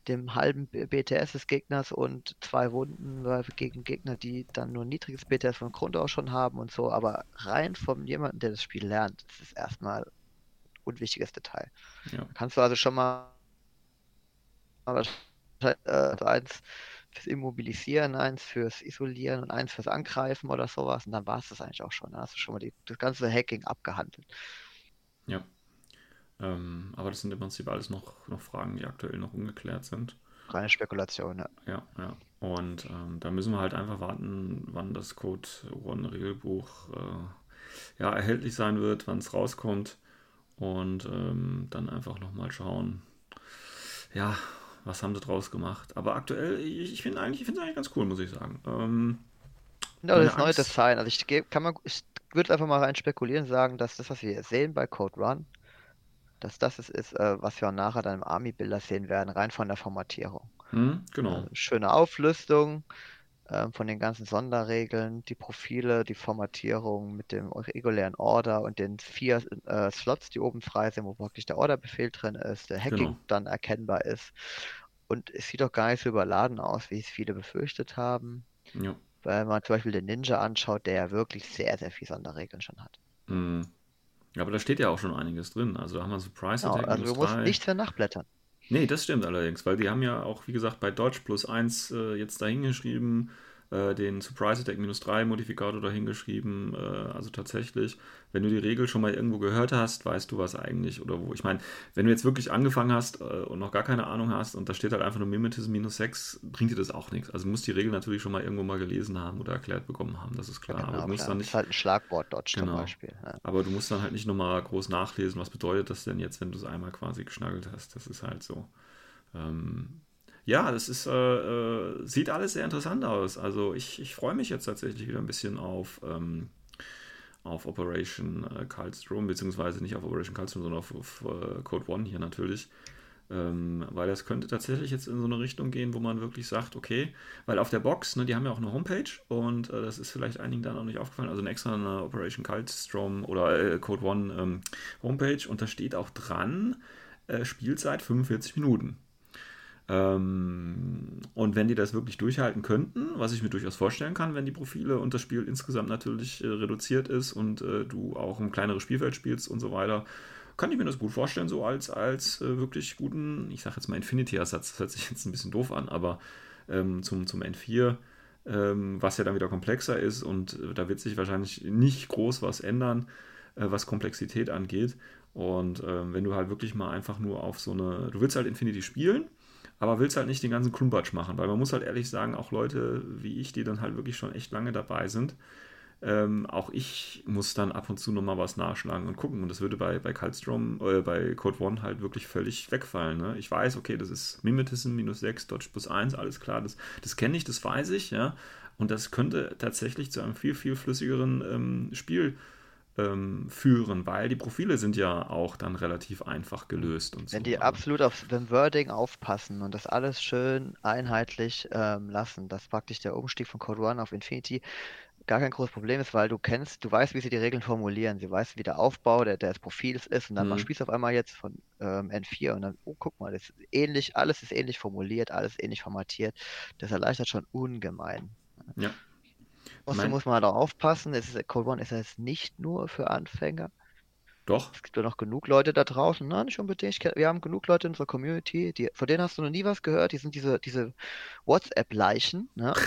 dem halben BTS des Gegners und zwei Wunden weil gegen Gegner, die dann nur ein niedriges BTS von Grund aus schon haben und so. Aber rein von jemandem, der das Spiel lernt, ist es erstmal ein unwichtiges Detail. Ja. Kannst du also schon mal äh, eins fürs Immobilisieren, eins fürs Isolieren und eins fürs Angreifen oder sowas. Und dann war es das eigentlich auch schon. Dann hast du schon mal die, das ganze Hacking abgehandelt. Ja. Ähm, aber das sind im Prinzip alles noch, noch Fragen, die aktuell noch ungeklärt sind. Reine Spekulation, ja. Ja, ja. Und ähm, da müssen wir halt einfach warten, wann das Code One Regelbuch äh, ja, erhältlich sein wird, wann es rauskommt. Und ähm, dann einfach nochmal schauen, ja, was haben sie draus gemacht. Aber aktuell, ich, ich finde eigentlich, ich finde es eigentlich ganz cool, muss ich sagen. Ähm, Ja, das neue Design. Also ich geb- kann man, ich würde einfach mal rein spekulieren sagen, dass das, was wir hier sehen bei Code Run, dass das es ist, äh, was wir auch nachher dann im Army-Bilder sehen werden, rein von der Formatierung. hm, genau. Äh, schöne Auflistung ähm, von den ganzen Sonderregeln, die Profile, die Formatierung mit dem regulären Order und den vier äh, Slots, die oben frei sind, wo praktisch der Orderbefehl drin ist, der Hacking Genau. dann erkennbar ist. Und es sieht auch gar nicht so überladen aus, wie es viele befürchtet haben. Ja. Weil man zum Beispiel den Ninja anschaut, der ja wirklich sehr, sehr viele Sonderregeln schon hat. Hm. Ja, aber da steht ja auch schon einiges drin. Also da haben wir Surprise Genau, Attack also du musst drei. nichts mehr nachblättern. Nee, das stimmt allerdings, weil die haben ja auch, wie gesagt, bei Dodge plus 1 äh, jetzt dahingeschrieben, äh, den Surprise Attack minus 3 Modifikator dahingeschrieben. Äh, also tatsächlich, wenn du die Regel schon mal irgendwo gehört hast, weißt du, was eigentlich oder wo. Ich meine, wenn du jetzt wirklich angefangen hast äh, und noch gar keine Ahnung hast und da steht halt einfach nur Mimetism minus 6, bringt dir das auch nichts. Also du musst die Regel natürlich schon mal irgendwo mal gelesen haben oder erklärt bekommen haben, das ist klar. Aber Genau, du musst klar. dann Das nicht ist halt ein Schlagwort Dodge zum Genau. Beispiel. Ja. aber du musst dann halt nicht nochmal groß nachlesen, was bedeutet das denn jetzt, wenn du es einmal quasi geschnaggelt hast. Das ist halt so. Ähm, ja, das ist, äh, äh, sieht alles sehr interessant aus. Also ich, ich freue mich jetzt tatsächlich wieder ein bisschen auf, ähm, auf Operation äh, Karlstrom, beziehungsweise nicht auf Operation Karlstrom, sondern auf, auf äh, Code One hier natürlich. Ähm, weil das könnte tatsächlich jetzt in so eine Richtung gehen, wo man wirklich sagt, okay, weil auf der Box, ne, die haben ja auch eine Homepage und äh, das ist vielleicht einigen da noch nicht aufgefallen, also eine extra eine Operation Kaltstrom oder äh, Code One ähm, Homepage und da steht auch dran, äh, Spielzeit 45 Minuten. Ähm, und wenn die das wirklich durchhalten könnten, was ich mir durchaus vorstellen kann, wenn die Profile und das Spiel insgesamt natürlich äh, reduziert ist und äh, du auch ein kleineres Spielfeld spielst und so weiter, kann ich mir das gut vorstellen, so als, als äh, wirklich guten, ich sage jetzt mal Infinity-Ersatz, das hört sich jetzt ein bisschen doof an, aber ähm, zum, zum N4, ähm, was ja dann wieder komplexer ist und äh, da wird sich wahrscheinlich nicht groß was ändern, äh, was Komplexität angeht. Und ähm, wenn du halt wirklich mal einfach nur auf so eine, du willst halt Infinity spielen, aber willst halt nicht den ganzen Klumpatsch machen, weil man muss halt ehrlich sagen, auch Leute wie ich, die dann halt wirklich schon echt lange dabei sind, ähm, auch ich muss dann ab und zu nochmal was nachschlagen und gucken. Und das würde bei, bei Kaltstrom, äh, bei Code One halt wirklich völlig wegfallen. Ne? Ich weiß, okay, das ist Mimetism minus 6, Dodge plus 1, alles klar, das, das kenne ich, das weiß ich, ja. Und das könnte tatsächlich zu einem viel, viel flüssigeren ähm, Spiel ähm, führen, weil die Profile sind ja auch dann relativ einfach gelöst und so. Wenn die absolut auf dem Wording aufpassen und das alles schön einheitlich ähm, lassen, dass praktisch der Umstieg von Code One auf Infinity gar kein großes Problem ist, weil du kennst, du weißt, wie sie die Regeln formulieren, sie weiß, wie der Aufbau der, des Profils ist und dann Mhm. spielst du auf einmal jetzt von ähm, N4 und dann, oh, guck mal, das ist ähnlich, alles ist ähnlich formuliert, alles ähnlich formatiert. Das erleichtert schon ungemein. Ja. Trotzdem muss man halt auch aufpassen, es ist, Code One ist ja jetzt nicht nur für Anfänger. Doch, Es gibt ja noch genug Leute da draußen, na, nicht unbedingt. Kenn, wir haben genug Leute in unserer Community, die, von denen hast du noch nie was gehört. Die sind diese, diese WhatsApp-Leichen, ne?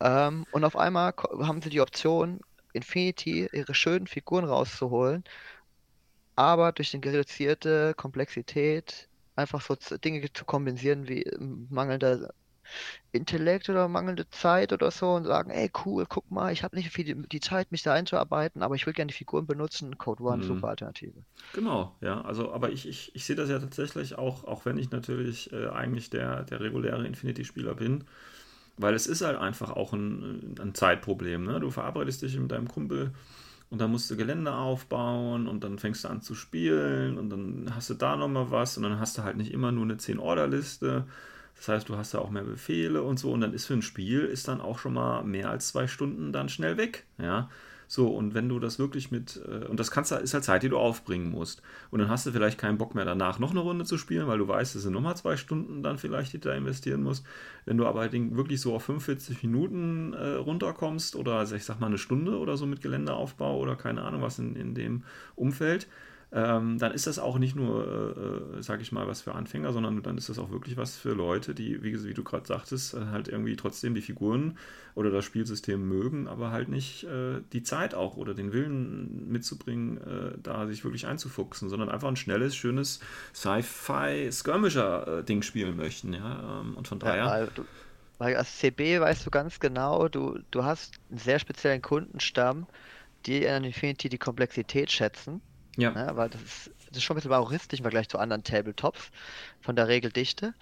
Ähm, und auf einmal haben sie die Option, Infinity ihre schönen Figuren rauszuholen, aber durch die reduzierte Komplexität einfach so Dinge zu kompensieren wie mangelnder Intellekt oder mangelnde Zeit oder so und sagen, ey cool, guck mal, ich habe nicht viel die, die, Zeit, mich da einzuarbeiten, aber ich will gerne die Figuren benutzen. Code One, mhm. super Alternative. Genau, ja. Also, aber ich, ich, ich sehe das ja tatsächlich auch, auch wenn ich natürlich äh, eigentlich der, der reguläre Infinity-Spieler bin, weil es ist halt einfach auch ein, ein Zeitproblem. Ne? Du verabredest dich mit deinem Kumpel und dann musst du Gelände aufbauen und dann fängst du an zu spielen und dann hast du da nochmal was und dann hast du halt nicht immer nur eine 10-Order-Liste. Das heißt, du hast da auch mehr Befehle und so und dann ist für ein Spiel ist dann auch schon mal mehr als zwei Stunden dann schnell weg. Ja. So, und wenn du das wirklich mit, äh, und das kannst, ist halt Zeit, die du aufbringen musst. Und dann hast du vielleicht keinen Bock mehr danach noch eine Runde zu spielen, weil du weißt, es sind nochmal zwei Stunden dann vielleicht, die du da investieren musst. Wenn du aber halt wirklich so auf 45 Minuten äh, runterkommst oder ich sag mal eine Stunde oder so mit Geländeaufbau oder keine Ahnung was in, in dem Umfeld, ähm, dann ist das auch nicht nur, äh, äh sag ich mal, was für Anfänger, sondern dann ist das auch wirklich was für Leute, die, wie, wie du gerade sagtest, äh, halt irgendwie trotzdem die Figuren oder das Spielsystem mögen, aber halt nicht äh, die Zeit auch oder den Willen mitzubringen, äh, da sich wirklich einzufuchsen, sondern einfach ein schnelles, schönes Sci-Fi-Skirmisher-Ding spielen möchten. Ja? Ähm, und von daher. Ja, weil, du, weil als CB weißt du ganz genau, du, du hast einen sehr speziellen Kundenstamm, die in Infinity die Komplexität schätzen ja. ja ne, weil das ist, das ist schon ein bisschen baroristisch im Vergleich zu anderen Tabletops von der Regeldichte.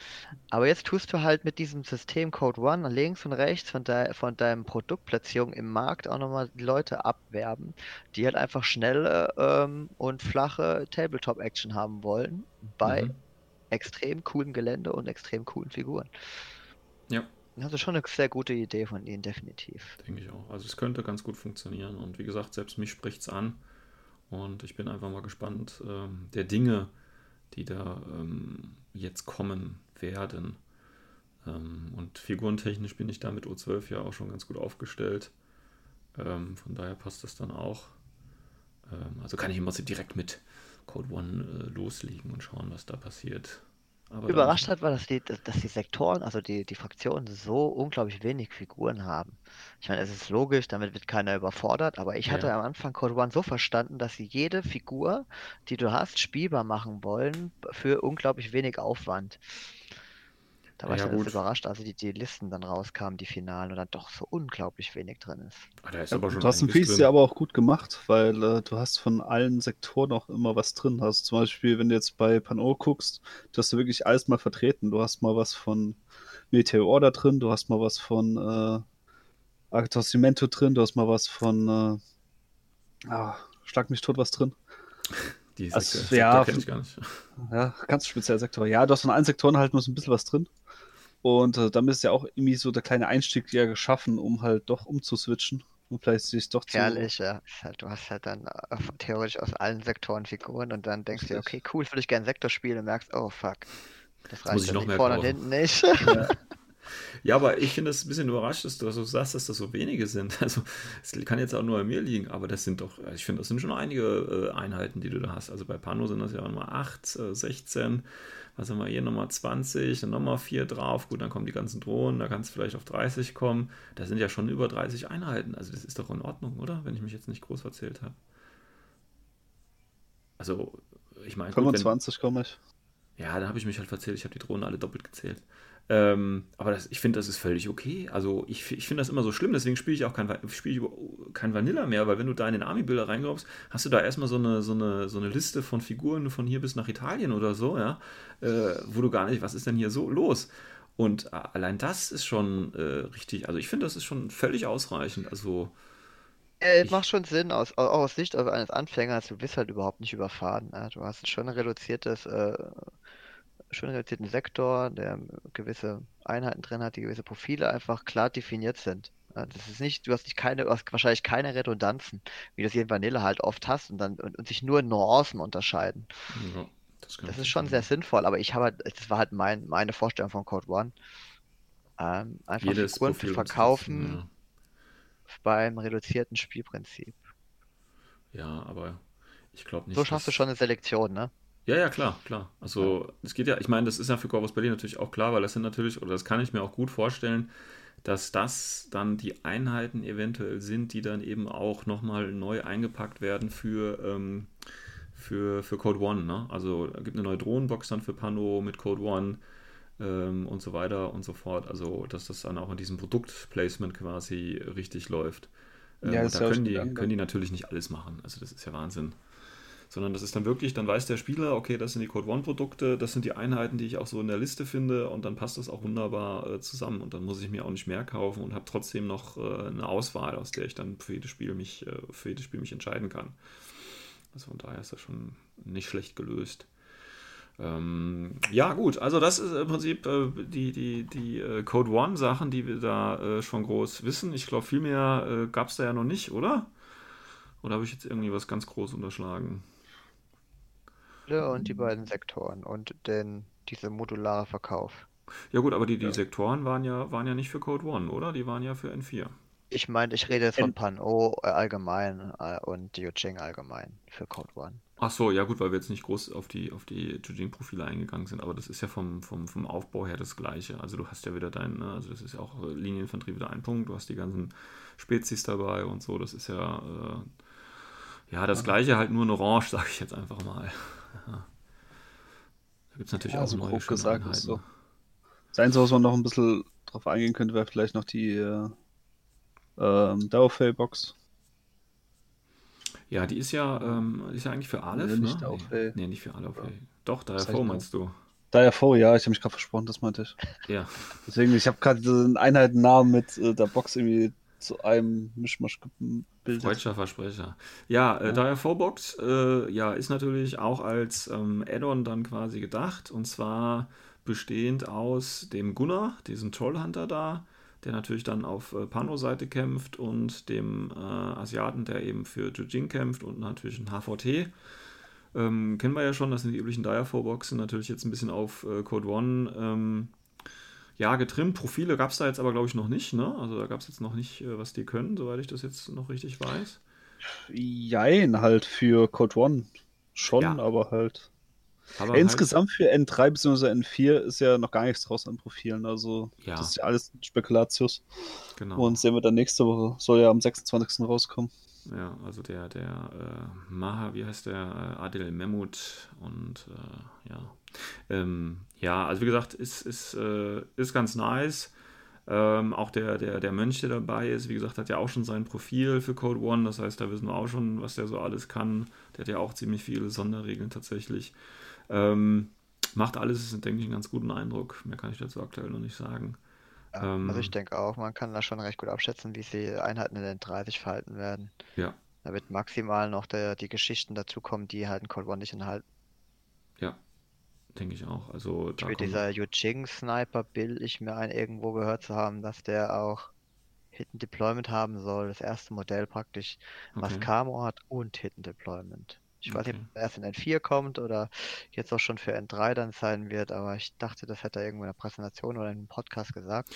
Aber jetzt tust du halt mit diesem System Code One links und rechts von, de, von deinem Produktplatzierung im Markt auch nochmal die Leute abwerben, die halt einfach schnelle ähm, und flache Tabletop-Action haben wollen bei mhm. extrem coolem Gelände und extrem coolen Figuren. Ja. Das ist schon eine sehr gute Idee von ihnen, definitiv. Denke ich auch. Also es könnte ganz gut funktionieren und wie gesagt, selbst mich spricht es an. Und ich bin einfach mal gespannt ähm, der Dinge, die da ähm, jetzt kommen werden. Ähm, und figurentechnisch bin ich da mit O12 ja auch schon ganz gut aufgestellt. Ähm, von daher passt das dann auch. Ähm, also kann ich immer direkt mit Code One äh, loslegen und schauen, was da passiert. Aber Überrascht hat, war, dass die, dass die Sektoren, also die, die Fraktionen, so unglaublich wenig Figuren haben. Ich meine, es ist logisch, damit wird keiner überfordert, aber ich hatte ja. am Anfang Code One so verstanden, dass sie jede Figur, die du hast, spielbar machen wollen für unglaublich wenig Aufwand. Da war ja, ich dann überrascht, als die, die Listen dann rauskamen, die Finalen, und dann doch so unglaublich wenig drin ist. Ah, ist ja, du hast ein Piece ja aber auch gut gemacht, weil äh, du hast von allen Sektoren auch immer was drin. Also zum Beispiel, wenn du jetzt bei Pano guckst, du hast du wirklich alles mal vertreten. Du hast mal was von Military Order drin, du hast mal was von äh, Arctos drin, du hast mal was von äh, ah, Schlag mich tot was drin. Die also, Sektor, ja, kenne ich gar nicht. Ja, ganz speziell Sektor. Ja, du hast von allen Sektoren halt nur so ein bisschen was drin. Und äh, damit ist ja auch irgendwie so der kleine Einstieg ja geschaffen, um halt doch umzuswitchen. Und vielleicht sich doch zu. Herrlich, ja. Halt, du hast halt dann äh, theoretisch aus allen Sektoren Figuren und dann denkst du dir, okay, cool, würde ich gerne Sektor spielen und merkst, oh fuck. Das reicht ich noch mehr vorne und hinten nicht. Ja. Ja, aber ich finde es ein bisschen überrascht, dass du also sagst, dass das so wenige sind. Also es kann jetzt auch nur an mir liegen, aber das sind doch, ich finde, das sind schon einige äh, Einheiten, die du da hast. Also bei Pano sind das ja nochmal 8, äh, 16, was haben wir hier nochmal 20, dann nochmal 4 drauf. Gut, dann kommen die ganzen Drohnen, da kann es vielleicht auf 30 kommen. Da sind ja schon über 30 Einheiten. Also das ist doch in Ordnung, oder? Wenn ich mich jetzt nicht groß erzählt habe. Also, ich meine. 25 komme ich. Ja, dann habe ich mich halt verzählt. Ich habe die Drohnen alle doppelt gezählt. Ähm, aber das, ich finde, das ist völlig okay. Also ich, ich finde das immer so schlimm, deswegen spiele ich auch kein, spiel ich kein Vanilla mehr, weil wenn du da in den Army-Bilder reinkommst, hast du da erstmal so eine, so, eine, so eine Liste von Figuren von hier bis nach Italien oder so, ja, äh, wo du gar nicht, was ist denn hier so los? Und allein das ist schon äh, richtig, also ich finde, das ist schon völlig ausreichend. Also. Äh, macht schon Sinn, aus, aus Sicht eines Anfängers, du bist halt überhaupt nicht überfahren. Ne? Du hast schon ein reduziertes äh, schön reduzierten Sektor, der gewisse Einheiten drin hat, die gewisse Profile einfach klar definiert sind. Das ist nicht, du hast nicht keine, hast wahrscheinlich keine Redundanzen, wie du es hier in Vanille halt oft hast und dann und, und sich nur Nuancen unterscheiden. Ja, das, das ist schon sehr sinnvoll, aber ich habe halt, das war halt mein, meine Vorstellung von Code One. Ähm, einfach Jedes Figuren zu verkaufen ja. beim reduzierten Spielprinzip. Ja, aber ich glaube nicht. So schaffst du schon eine Selektion, ne? Ja, ja, klar, klar. Also es geht ja, ich meine, das ist ja für Corvus Berlin natürlich auch klar, weil das sind natürlich, oder das kann ich mir auch gut vorstellen, dass das dann die Einheiten eventuell sind, die dann eben auch nochmal neu eingepackt werden für, ähm, für, für Code One. Ne? Also es gibt eine neue Drohnenbox dann für Pano mit Code One. ähm, und so weiter und so fort. Also, dass das dann auch in diesem Produktplacement quasi richtig läuft. Ähm, Ja, da können die, können die natürlich nicht alles machen. Also, das ist ja Wahnsinn. Sondern das ist dann wirklich, dann weiß der Spieler, okay, das sind die Code One-Produkte, das sind die Einheiten, die ich auch so in der Liste finde und dann passt das auch wunderbar äh, zusammen. Und dann muss ich mir auch nicht mehr kaufen und habe trotzdem noch äh, eine Auswahl, aus der ich dann für jedes Spiel mich, äh, für jedes Spiel mich entscheiden kann. Also von daher ist das schon nicht schlecht gelöst. Ähm, ja, gut, also das ist im Prinzip äh, die, die, die äh, Code One-Sachen, die wir da äh, schon groß wissen. Ich glaube, viel mehr äh, gab es da ja noch nicht, oder? Oder habe ich jetzt irgendwie was ganz groß unterschlagen? Ja, und die beiden Sektoren und den, diese modulare Verkauf. Ja gut, aber die, die Ja. Sektoren waren ja, waren ja nicht für Code One, oder? Die waren ja für N4. Ich meine, ich rede jetzt von Pan-O allgemein äh, und Yujing allgemein für Code One. Ach so, ja gut, weil wir jetzt nicht groß auf die, auf die Jujing-Profile eingegangen sind, aber das ist ja vom, vom, vom Aufbau her das Gleiche. Also du hast ja wieder dein, ne, also das ist ja auch äh, Linieninfanterie wieder ein Punkt, du hast die ganzen Spezies dabei und so, das ist ja, äh, ja, das Gleiche halt nur in Orange, sage ich jetzt einfach mal. Ja. Da gibt es natürlich Ja, auch so neue grob gesagt ist so. Das Einzige, was man noch ein bisschen drauf eingehen könnte, wäre vielleicht noch die äh, ähm, Dauerfell-Box. Ja, die ist ja, ähm, ist ja eigentlich für Aleph, Nee, nicht ne? Nee, nee, nicht für Aleph, ey. Doch, heißt meinst du. Vor, ja, ich habe mich gerade versprochen, das meinte ich. Ja. Deswegen, ich habe gerade diesen Einheitennamen mit äh, der Box irgendwie zu einem Mischmasch gebildet. Freudscher Versprecher. Ja, äh, Ja. daher V-Box, äh, ja, ist natürlich auch als ähm, Add-on dann quasi gedacht und zwar bestehend aus dem Gunnar, diesem Trollhunter da, der natürlich dann auf äh, Pano-Seite kämpft und dem äh, Asiaten, der eben für Jujing kämpft und natürlich ein HVT. Ähm, kennen wir ja schon, das sind die üblichen Dire V-Boxen, natürlich jetzt ein bisschen auf äh, Code One ähm, ja, getrimmt. Profile gab es da jetzt aber, glaube ich, noch nicht. Ne? Also da gab es jetzt noch nicht, äh, was die können, soweit ich das jetzt noch richtig weiß. Jein, halt für Code One. Schon, Ja. aber halt. Aber halt, Insgesamt für N3 bzw. N4 ist ja noch gar nichts draus an Profilen. Also, Ja. das ist ja alles Spekulatius. genau. Und sehen wir dann nächste Woche. Soll ja am 26. rauskommen. Ja, also der, der äh, Maha, wie heißt der? Äh, Adil Mehmut und äh, ja. Ähm, ja, also wie gesagt, ist, ist, äh, ist ganz nice. Ähm, auch der, der, der Mönch, der dabei ist, wie gesagt, hat ja auch schon sein Profil für Code One. Das heißt, da wissen wir auch schon, was der so alles kann. Der hat ja auch ziemlich viele Sonderregeln tatsächlich. Ähm, macht alles, denke ich, einen ganz guten Eindruck. Mehr kann ich dazu aktuell noch nicht sagen. Ja, Ähm, also ich denke auch, man kann da schon recht gut abschätzen, wie die Einheiten in den 30 verhalten werden. Ja. Da wird maximal noch der, die Geschichten dazukommen, die halt in Cold War nicht enthalten. Ja, denke ich auch. Also da Für dieser Yujing Sniper bilde ich mir ein, irgendwo gehört zu haben, dass der auch Hidden Deployment haben soll. Das erste Modell praktisch, was Okay. Camo hat und Hidden Deployment. Ich weiß nicht, Okay. ob er erst in N4 kommt oder jetzt auch schon für N3 dann sein wird, aber ich dachte, das hätte er irgendwo in der Präsentation oder in einem Podcast gesagt.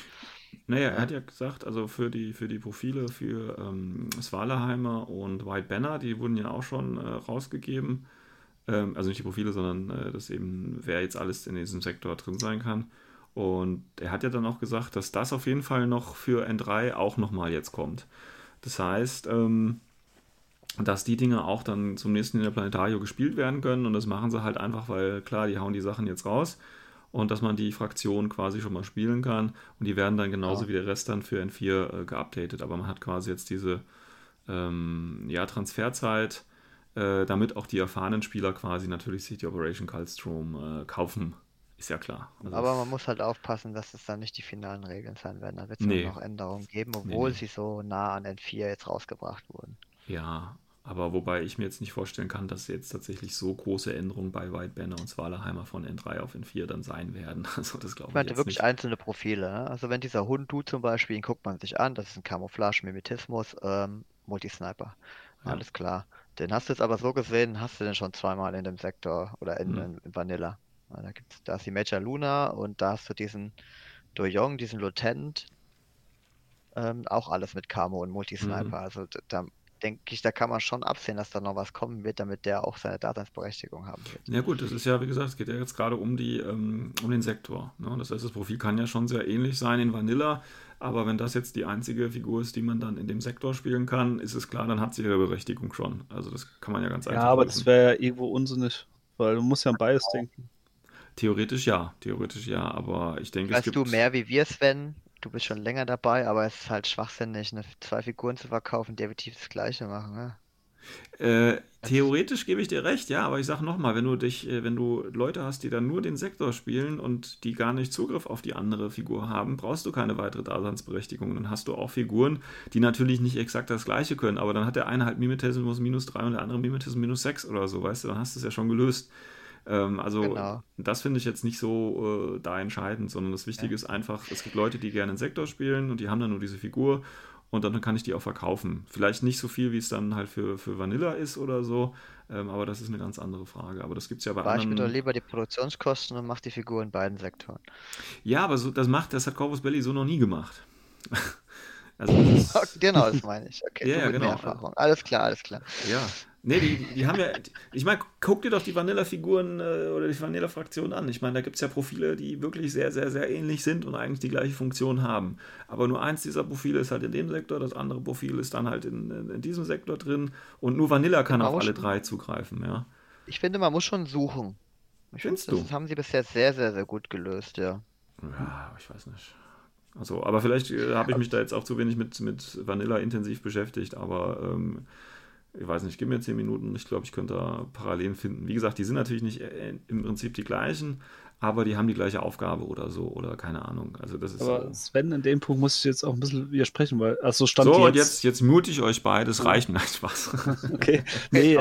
Naja, er hat ja gesagt, also für die, für die Profile für ähm, Svalaheimer und White Banner, die wurden ja auch schon äh, rausgegeben. Ähm, also nicht die Profile, sondern äh, das eben, wer jetzt alles in diesem Sektor drin sein kann. Und er hat ja dann auch gesagt, dass das auf jeden Fall noch für N3 auch nochmal jetzt kommt. Das heißt, ähm, dass die Dinge auch dann zum nächsten in der Planetario gespielt werden können. Und das machen sie halt einfach, weil klar, die hauen die Sachen jetzt raus. Und dass man die Fraktion quasi schon mal spielen kann. Und die werden dann genauso Ja. wie der Rest dann für N4 äh, geupdatet. Aber man hat quasi jetzt diese ähm, ja, Transferzeit, äh, damit auch die erfahrenen Spieler quasi natürlich sich die Operation Kaldstrom äh, kaufen. Ist ja klar. Also Aber man muss halt aufpassen, dass es dann nicht die finalen Regeln sein werden. Da wird es Nee. noch Änderungen geben, Nee, obwohl nee. sie so nah an N4 jetzt rausgebracht wurden. Ja, aber wobei ich mir jetzt nicht vorstellen kann, dass jetzt tatsächlich so große Änderungen bei White Banner und Svalaheimer von N3 auf N4 dann sein werden. Also das glaube Ich ich meinte wirklich nicht. einzelne Profile. Ne? Also wenn dieser Hund du zum Beispiel, ihn guckt man sich an, das ist ein Camouflage, Mimetismus, ähm, Multisniper. Ja. Alles klar. Den hast du jetzt aber so gesehen, hast du den schon zweimal in dem Sektor oder in, Hm. in Vanilla. Da gibt's, da ist die Major Luna und da hast du diesen Doyong, diesen Lieutenant. Ähm, auch alles mit Camo und Multisniper. Mhm. Also da denke ich, da kann man schon absehen, dass da noch was kommen wird, damit der auch seine Daseinsberechtigung haben wird. Ja gut, das ist ja, wie gesagt, es geht ja jetzt gerade um die, ähm, um den Sektor. Ne? Das heißt, das Profil kann ja schon sehr ähnlich sein in Vanilla, aber wenn das jetzt die einzige Figur ist, die man dann in dem Sektor spielen kann, ist es klar, dann hat sie ihre Berechtigung schon. Also das kann man ja ganz Ja, einfach aber lösen. das wäre ja irgendwo unsinnig, weil du musst ja an Bias denken. Theoretisch ja, theoretisch ja, aber ich denke, Weißt es du gibt. mehr wie wir, Sven? Du bist schon länger dabei, aber es ist halt schwachsinnig, ne, zwei Figuren zu verkaufen, die effektiv das Gleiche machen. Ne? Äh, theoretisch gebe ich dir recht, ja, aber ich sage nochmal, wenn du dich, äh, wenn du Leute hast, die dann nur den Sektor spielen und die gar nicht Zugriff auf die andere Figur haben, brauchst du keine weitere Daseinsberechtigung. Dann hast du auch Figuren, die natürlich nicht exakt das gleiche können, aber dann hat der eine halt Mimetismus minus 3 und der andere Mimetismus minus 6 oder so, weißt du, dann hast du es ja schon gelöst. Ähm, also Genau. das finde ich jetzt nicht so äh, da entscheidend, sondern das Wichtige ist einfach, es gibt Leute, die gerne einen Sektor spielen und die haben dann nur diese Figur und dann kann ich die auch verkaufen. Vielleicht nicht so viel, wie es dann halt für, für Vanilla ist oder so, ähm, aber das ist eine ganz andere Frage. Aber das gibt es ja bei Spare ich mir doch anderen. lieber die Produktionskosten und mache die Figur in beiden Sektoren. Ja, aber so, das macht, das hat Corvus Belly so noch nie gemacht. Also das ist, genau, das meine ich. Okay, Ja, ja, genau. Alles klar, alles klar. ja. Nee, die, die haben ja, ich meine, guck dir doch die Vanilla-Figuren äh, oder die Vanilla-Fraktion an. Ich meine, da gibt es ja Profile, die wirklich sehr, sehr, sehr ähnlich sind und eigentlich die gleiche Funktion haben. Aber nur eins dieser Profile ist halt in dem Sektor, das andere Profil ist dann halt in, in, in diesem Sektor drin und nur Vanilla kann auf alle schon- drei zugreifen, ja. Ich finde, man muss schon suchen. Ich finde, Findest das du? haben sie bisher sehr, sehr, sehr gut gelöst, ja. Ja, ich weiß nicht. Also, aber vielleicht äh, habe ich mich da jetzt auch zu wenig mit, mit Vanilla intensiv beschäftigt, aber ähm, ich weiß nicht, gib mir 10 Minuten, ich glaube, ich könnte da Parallelen finden. Wie gesagt, die sind natürlich nicht äh, im Prinzip die gleichen, aber die haben die gleiche Aufgabe oder so, oder keine Ahnung. Also das ist Aber. Sven, in dem Punkt muss ich jetzt auch ein bisschen widersprechen, weil, also stand So, jetzt, jetzt, jetzt mute ich euch beides, reicht mir Spaß. Okay, nee,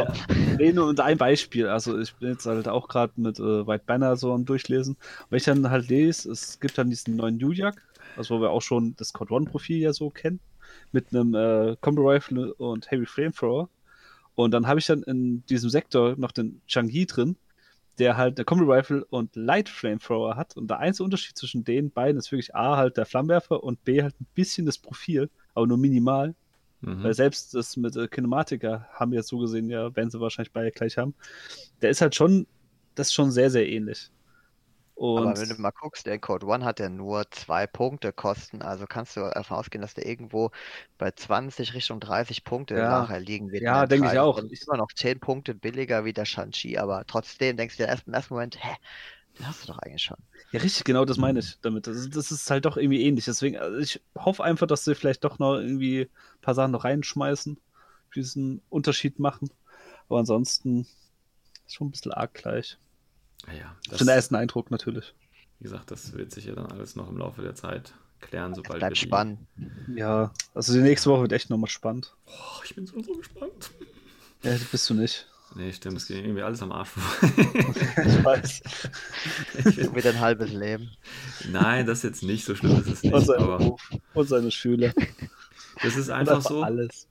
nee, nur unter ein Beispiel. Also ich bin jetzt halt auch gerade mit äh, White Banner so am Durchlesen. Wenn ich dann halt lese, es gibt dann diesen neuen Yujak, also wo wir auch schon das Code One Profil ja so kennen, mit einem äh, Combo Rifle und Heavy Flamethrower. Und dann habe ich dann in diesem Sektor noch den Chang-Yi drin, der halt eine Combo Rifle und Light Flamethrower hat. Und der einzige Unterschied zwischen den beiden ist wirklich A, halt der Flammenwerfer und B, halt ein bisschen das Profil, aber nur minimal. Mhm. Weil selbst das mit äh, Kinematica haben wir jetzt so gesehen, ja, werden sie wahrscheinlich beide gleich haben. Der ist halt schon, das ist schon sehr, sehr ähnlich. Und Aber wenn du mal guckst, der Code One hat ja nur zwei Punkte Kosten, also kannst du davon ausgehen, dass der irgendwo bei 20 Richtung 30 Punkte Ja. nachher liegen wird. Ja, denke ich auch. Ist immer noch 10 Punkte billiger wie der Shang-Chi, aber trotzdem denkst du dir erst im ersten Moment, hä, den hast du doch eigentlich schon. ja, richtig, genau das meine ich damit. Das, ist- das ist halt doch irgendwie ähnlich. Deswegen, also ich hoffe einfach, dass sie vielleicht doch noch irgendwie ein paar Sachen noch reinschmeißen, die diesen Unterschied machen. Aber ansonsten ist schon ein bisschen arg gleich. Ja, Für den das, ersten Eindruck natürlich. wie gesagt, das wird sich ja dann alles noch im Laufe der Zeit klären, sobald wir bleibt die... spannend. Ja, also die nächste Woche wird echt nochmal spannend. Oh, ich bin so, so gespannt. Ja, das bist du nicht. Nee, stimmt, es geht irgendwie alles am Arsch. Ich weiß. Mit ein halbes Leben. Nein, das ist jetzt nicht so schlimm, ist es Und nicht. seinen Aber Beruf und seine Schüler. das ist einfach so. alles.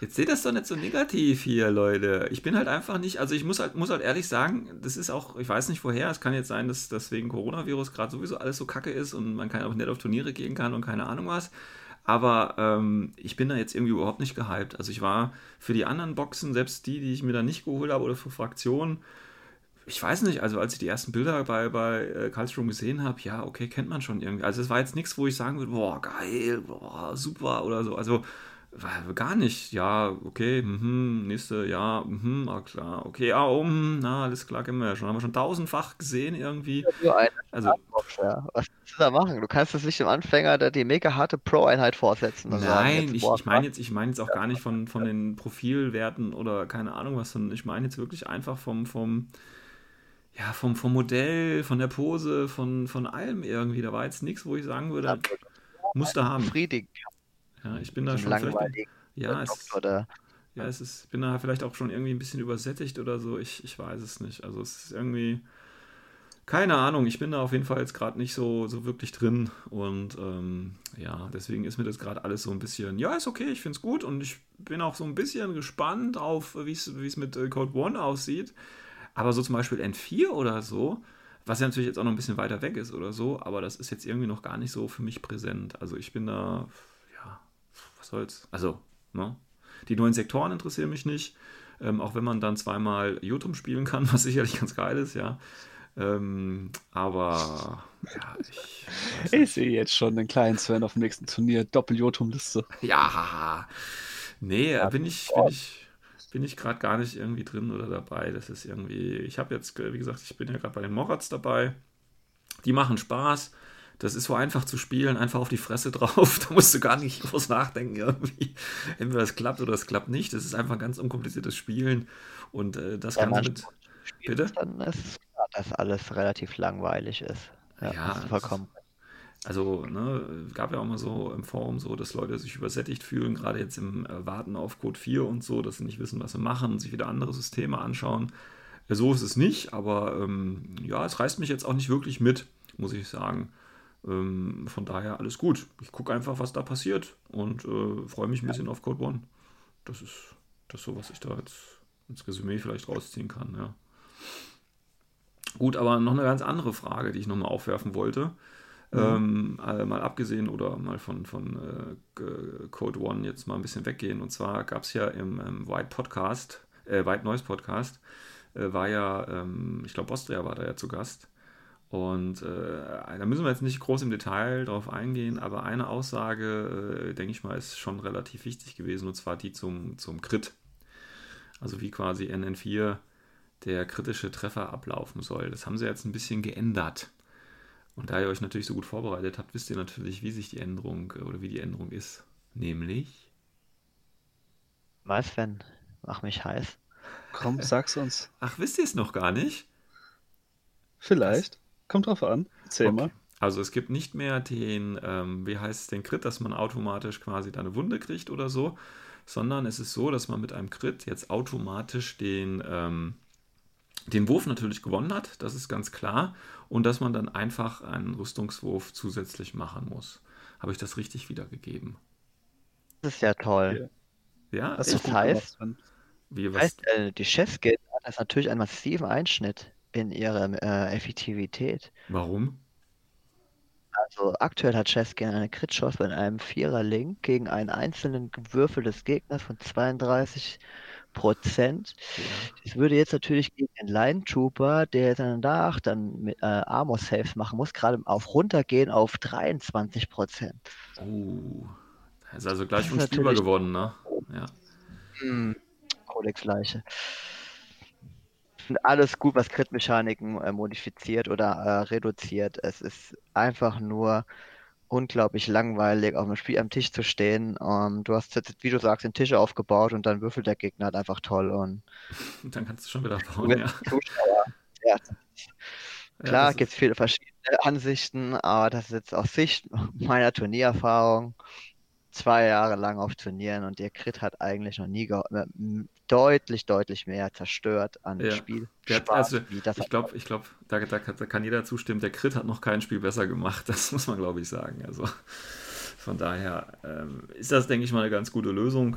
Jetzt seht das doch nicht so negativ hier, Leute. Ich bin halt einfach nicht, also ich muss halt, muss halt ehrlich sagen, das ist auch, ich weiß nicht woher, es kann jetzt sein, dass das wegen Coronavirus gerade sowieso alles so kacke ist und man kann auch nicht auf Turniere gehen kann und keine Ahnung was. Aber ähm, ich bin da jetzt irgendwie überhaupt nicht gehypt. Also ich war für die anderen Boxen, selbst die, die ich mir da nicht geholt habe oder für Fraktionen, ich weiß nicht, also als ich die ersten Bilder bei, bei äh, Karlstrom gesehen habe, ja, okay, kennt man schon irgendwie. Also es war jetzt nichts, wo ich sagen würde, boah, geil, boah, super oder so. Also gar nicht. Ja, okay, mhm, nächste, ja, mhm, ah, klar, okay, ah, oh, mhm, na, alles klar, kennen wir ja schon. Haben wir schon tausendfach gesehen irgendwie. Eine Also, ja. Was willst du da machen? Du kannst es nicht dem Anfänger da die mega harte Pro-Einheit vorsetzen. sagen, nein, jetzt, ich, ich meine jetzt, ich meine jetzt auch gar nicht von, von den Profilwerten oder keine Ahnung was, sondern ich meine jetzt wirklich einfach vom, vom, ja, vom, vom Modell, von der Pose, von, von allem irgendwie. Da war jetzt nichts, wo ich sagen würde, musste haben. befriedigend. Ja, ich bin da schon vielleicht, langweiligen ja, es, da. ja, es ist, bin da vielleicht auch schon irgendwie ein bisschen übersättigt oder so. Ich, ich weiß es nicht. Also es ist irgendwie, keine Ahnung. Ich bin da auf jeden Fall jetzt gerade nicht so, so wirklich drin und ähm, ja, deswegen ist mir das gerade alles so ein bisschen, ja, ist okay, ich finde es gut und ich bin auch so ein bisschen gespannt auf, wie es mit äh, Code One aussieht. Aber so zum Beispiel N4 oder so, was ja natürlich jetzt auch noch ein bisschen weiter weg ist oder so, aber das ist jetzt irgendwie noch gar nicht so für mich präsent. Also ich bin da, was soll's. Also, ne? Die neuen Sektoren interessieren mich nicht, ähm, auch wenn man dann zweimal Jotum spielen kann, was sicherlich ganz geil ist, ja. Ähm, aber, ja, ich. Ich sehe jetzt schon den kleinen Sven auf dem nächsten Turnier. Doppel-Jotum-Liste. Ja, nee, bin ich, bin ich, bin ich gerade gar nicht irgendwie drin oder dabei. Das ist irgendwie, ich habe jetzt, wie gesagt, ich bin ja gerade bei den Morats dabei. Die machen Spaß. Das ist so einfach zu spielen, einfach auf die Fresse drauf. Da musst du gar nicht groß nachdenken, irgendwie. Entweder es klappt oder es klappt nicht. Das ist einfach ein ganz unkompliziertes Spielen. Und äh, das ja, Ganze mit. Bitte? Dann ist klar, dass alles relativ langweilig ist. Ja, ja vollkommen. Also, ne, gab ja auch mal so im Forum so, dass Leute sich übersättigt fühlen, gerade jetzt im äh, Warten auf Code 4 und so, dass sie nicht wissen, was sie machen und sich wieder andere Systeme anschauen. So ist es nicht, aber ähm, ja, es reißt mich jetzt auch nicht wirklich mit, muss ich sagen. Ähm, von daher alles gut. Ich gucke einfach, was da passiert und äh, freue mich ein bisschen auf Code One. Das ist das so, was ich da jetzt ins Resümee vielleicht rausziehen kann, ja. Gut, aber noch eine ganz andere Frage, die ich nochmal aufwerfen wollte. Mhm. Ähm, äh, mal abgesehen oder mal von, von äh, Code One jetzt mal ein bisschen weggehen. Und zwar gab es ja im, im, White Podcast, äh, White Noise Podcast, äh, war ja, ähm, ich glaube, Austria war da ja zu Gast. Und äh, da müssen wir jetzt nicht groß im Detail drauf eingehen, aber eine Aussage, äh, denke ich mal, ist schon relativ wichtig gewesen, und zwar die zum, zum Crit. Also wie quasi NN4 der kritische Treffer ablaufen soll. Das haben sie jetzt ein bisschen geändert. Und da ihr euch natürlich so gut vorbereitet habt, wisst ihr natürlich, wie sich die Änderung äh, oder wie die Änderung ist. Nämlich. Was, Sven? Mach mich heiß. Komm, sag's uns. Ach, wisst ihr es noch gar nicht? Vielleicht. Kommt drauf an. Erzähl okay. mal. Also es gibt nicht mehr den, ähm, wie heißt es, den Crit, dass man automatisch quasi da eine Wunde kriegt oder so, sondern es ist so, dass man mit einem Crit jetzt automatisch den, ähm, den Wurf natürlich gewonnen hat, das ist ganz klar, und dass man dann einfach einen Rüstungswurf zusätzlich machen muss. Habe ich das richtig wiedergegeben? Das ist ja toll. Ja, was das heißt, wie, was? heißt äh, die Chefskill hat natürlich einen massiven Einschnitt in ihrer äh, Effektivität. Warum? Also aktuell hat Cheskin eine Crit-Chance bei einem Vierer-Link gegen einen einzelnen Würfel des Gegners von 32 Prozent. Ja. Das würde jetzt natürlich gegen den Line Trooper, der danach dann mit äh, Armor Saves machen muss, gerade auf runtergehen auf 23 Prozent. Oh, das ist also gleich Stüber geworden, ne? Ja. Hm, Codex-Leiche alles gut, was Crit-Mechaniken äh, modifiziert oder äh, reduziert. Es ist einfach nur unglaublich langweilig, auf dem Spiel am Tisch zu stehen. Um, ähm, du hast jetzt, wie du sagst, den Tisch aufgebaut und dann würfelt der Gegner halt einfach toll. Und, und dann kannst du schon wieder bauen, ja. Zuschauer. Ja. Klar, ja, gibt es viele verschiedene Ansichten, aber das ist jetzt aus Sicht meiner Turniererfahrung zwei Jahre lang auf Turnieren und der Crit hat eigentlich noch nie deutlich, deutlich mehr zerstört an ja. Spiel. Hat, also, ich glaube, ich glaub, da, da, da, kann jeder zustimmen, der Crit hat noch kein Spiel besser gemacht, das muss man, glaube ich, sagen. Also von daher ähm, ist das, denke ich mal, eine ganz gute Lösung.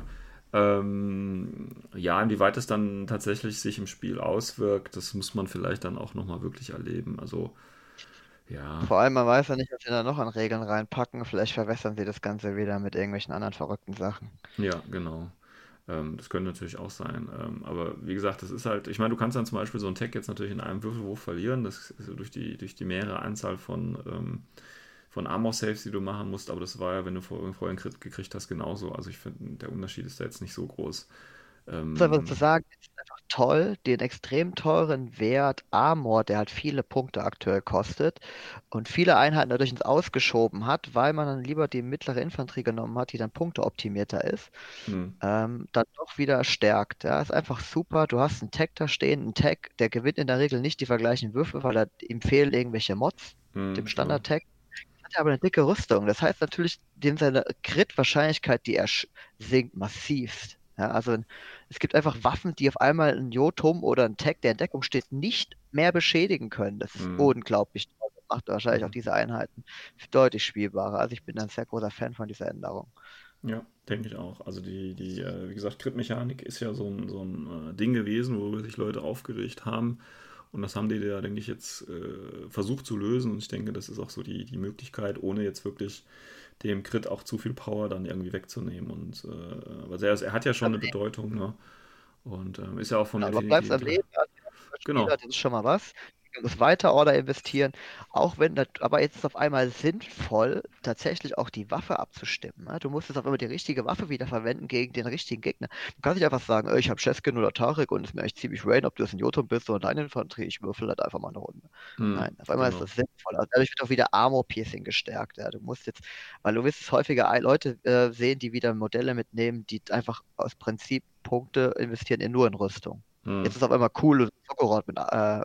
Ähm, ja, inwieweit es dann tatsächlich sich im Spiel auswirkt, das muss man vielleicht dann auch nochmal wirklich erleben. Also ja. Vor allem, man weiß ja nicht, was sie da noch an Regeln reinpacken. Vielleicht verwässern sie das Ganze wieder mit irgendwelchen anderen verrückten Sachen. Ja, genau. Ähm, das könnte natürlich auch sein. Ähm, aber wie gesagt, das ist halt, ich meine, du kannst dann zum Beispiel so ein Tag jetzt natürlich in einem Würfelwurf verlieren. Das ist durch die, durch die mehrere Anzahl von, ähm, von Armor-Saves, die du machen musst. Aber das war ja, wenn du vorher einen Crit gekriegt hast, genauso. Also ich finde, der Unterschied ist da jetzt nicht so groß. Ähm, soll was zu sagen, ist einfach toll, den extrem teuren Wert Armor, der halt viele Punkte aktuell kostet und viele Einheiten dadurch ins Ausgeschoben hat, weil man dann lieber die mittlere Infanterie genommen hat, die dann punkteoptimierter ist, hm. ähm, dann doch wieder stärkt. Ja, ist einfach super. Du hast einen Tag da stehen, ein Tag, der gewinnt in der Regel nicht die vergleichen Würfe, weil er, ihm fehlen irgendwelche Mods, hm, dem Standard-Tag. Hat er aber eine dicke Rüstung. Das heißt natürlich, dem seine Crit-Wahrscheinlichkeit, die er sinkt massivst. Ja, also es gibt einfach Waffen, die auf einmal ein Jotum oder ein Tag, der in Deckung steht, nicht mehr beschädigen können. Das ist mhm. unglaublich toll. Das macht wahrscheinlich auch mhm. diese Einheiten deutlich spielbarer. Also ich bin ein sehr großer Fan von dieser Änderung. Ja, denke ich auch. Also die, die äh, wie gesagt, Crit-Mechanik ist ja so ein, so ein äh, Ding gewesen, wo sich Leute aufgeregt haben. Und das haben die da, denke ich, jetzt äh, versucht zu lösen. Und ich denke, das ist auch so die, die Möglichkeit, ohne jetzt wirklich dem Crit auch zu viel Power dann irgendwie wegzunehmen. Und äh, also er, er, hat ja schon eine Bedeutung, ne? Und ähm, ist ja auch von ja, Aber bleibst am Leben, genau. das ist schon mal was. Du musst weiter Order investieren, auch wenn, das, aber jetzt ist es auf einmal sinnvoll, tatsächlich auch die Waffe abzustimmen. Ne? Du musst jetzt auf einmal die richtige Waffe wieder verwenden gegen den richtigen Gegner. Du kannst nicht einfach sagen, "Äh, ich habe Cheskin oder Tarek und es ist mir echt ziemlich rain, ob du jetzt ein Jotun bist oder eine Infanterie, ich würfel halt einfach mal eine Runde. Hm, Nein, auf einmal genau. ist das sinnvoll. Also dadurch wird auch wieder Armor-Piercing gestärkt. Ja. Du musst jetzt, weil du wirst es häufiger Leute äh, sehen, die wieder Modelle mitnehmen, die einfach aus Prinzip Punkte investieren in nur in Rüstung. Hm. Jetzt ist auf einmal cool, Sokorot mit, äh,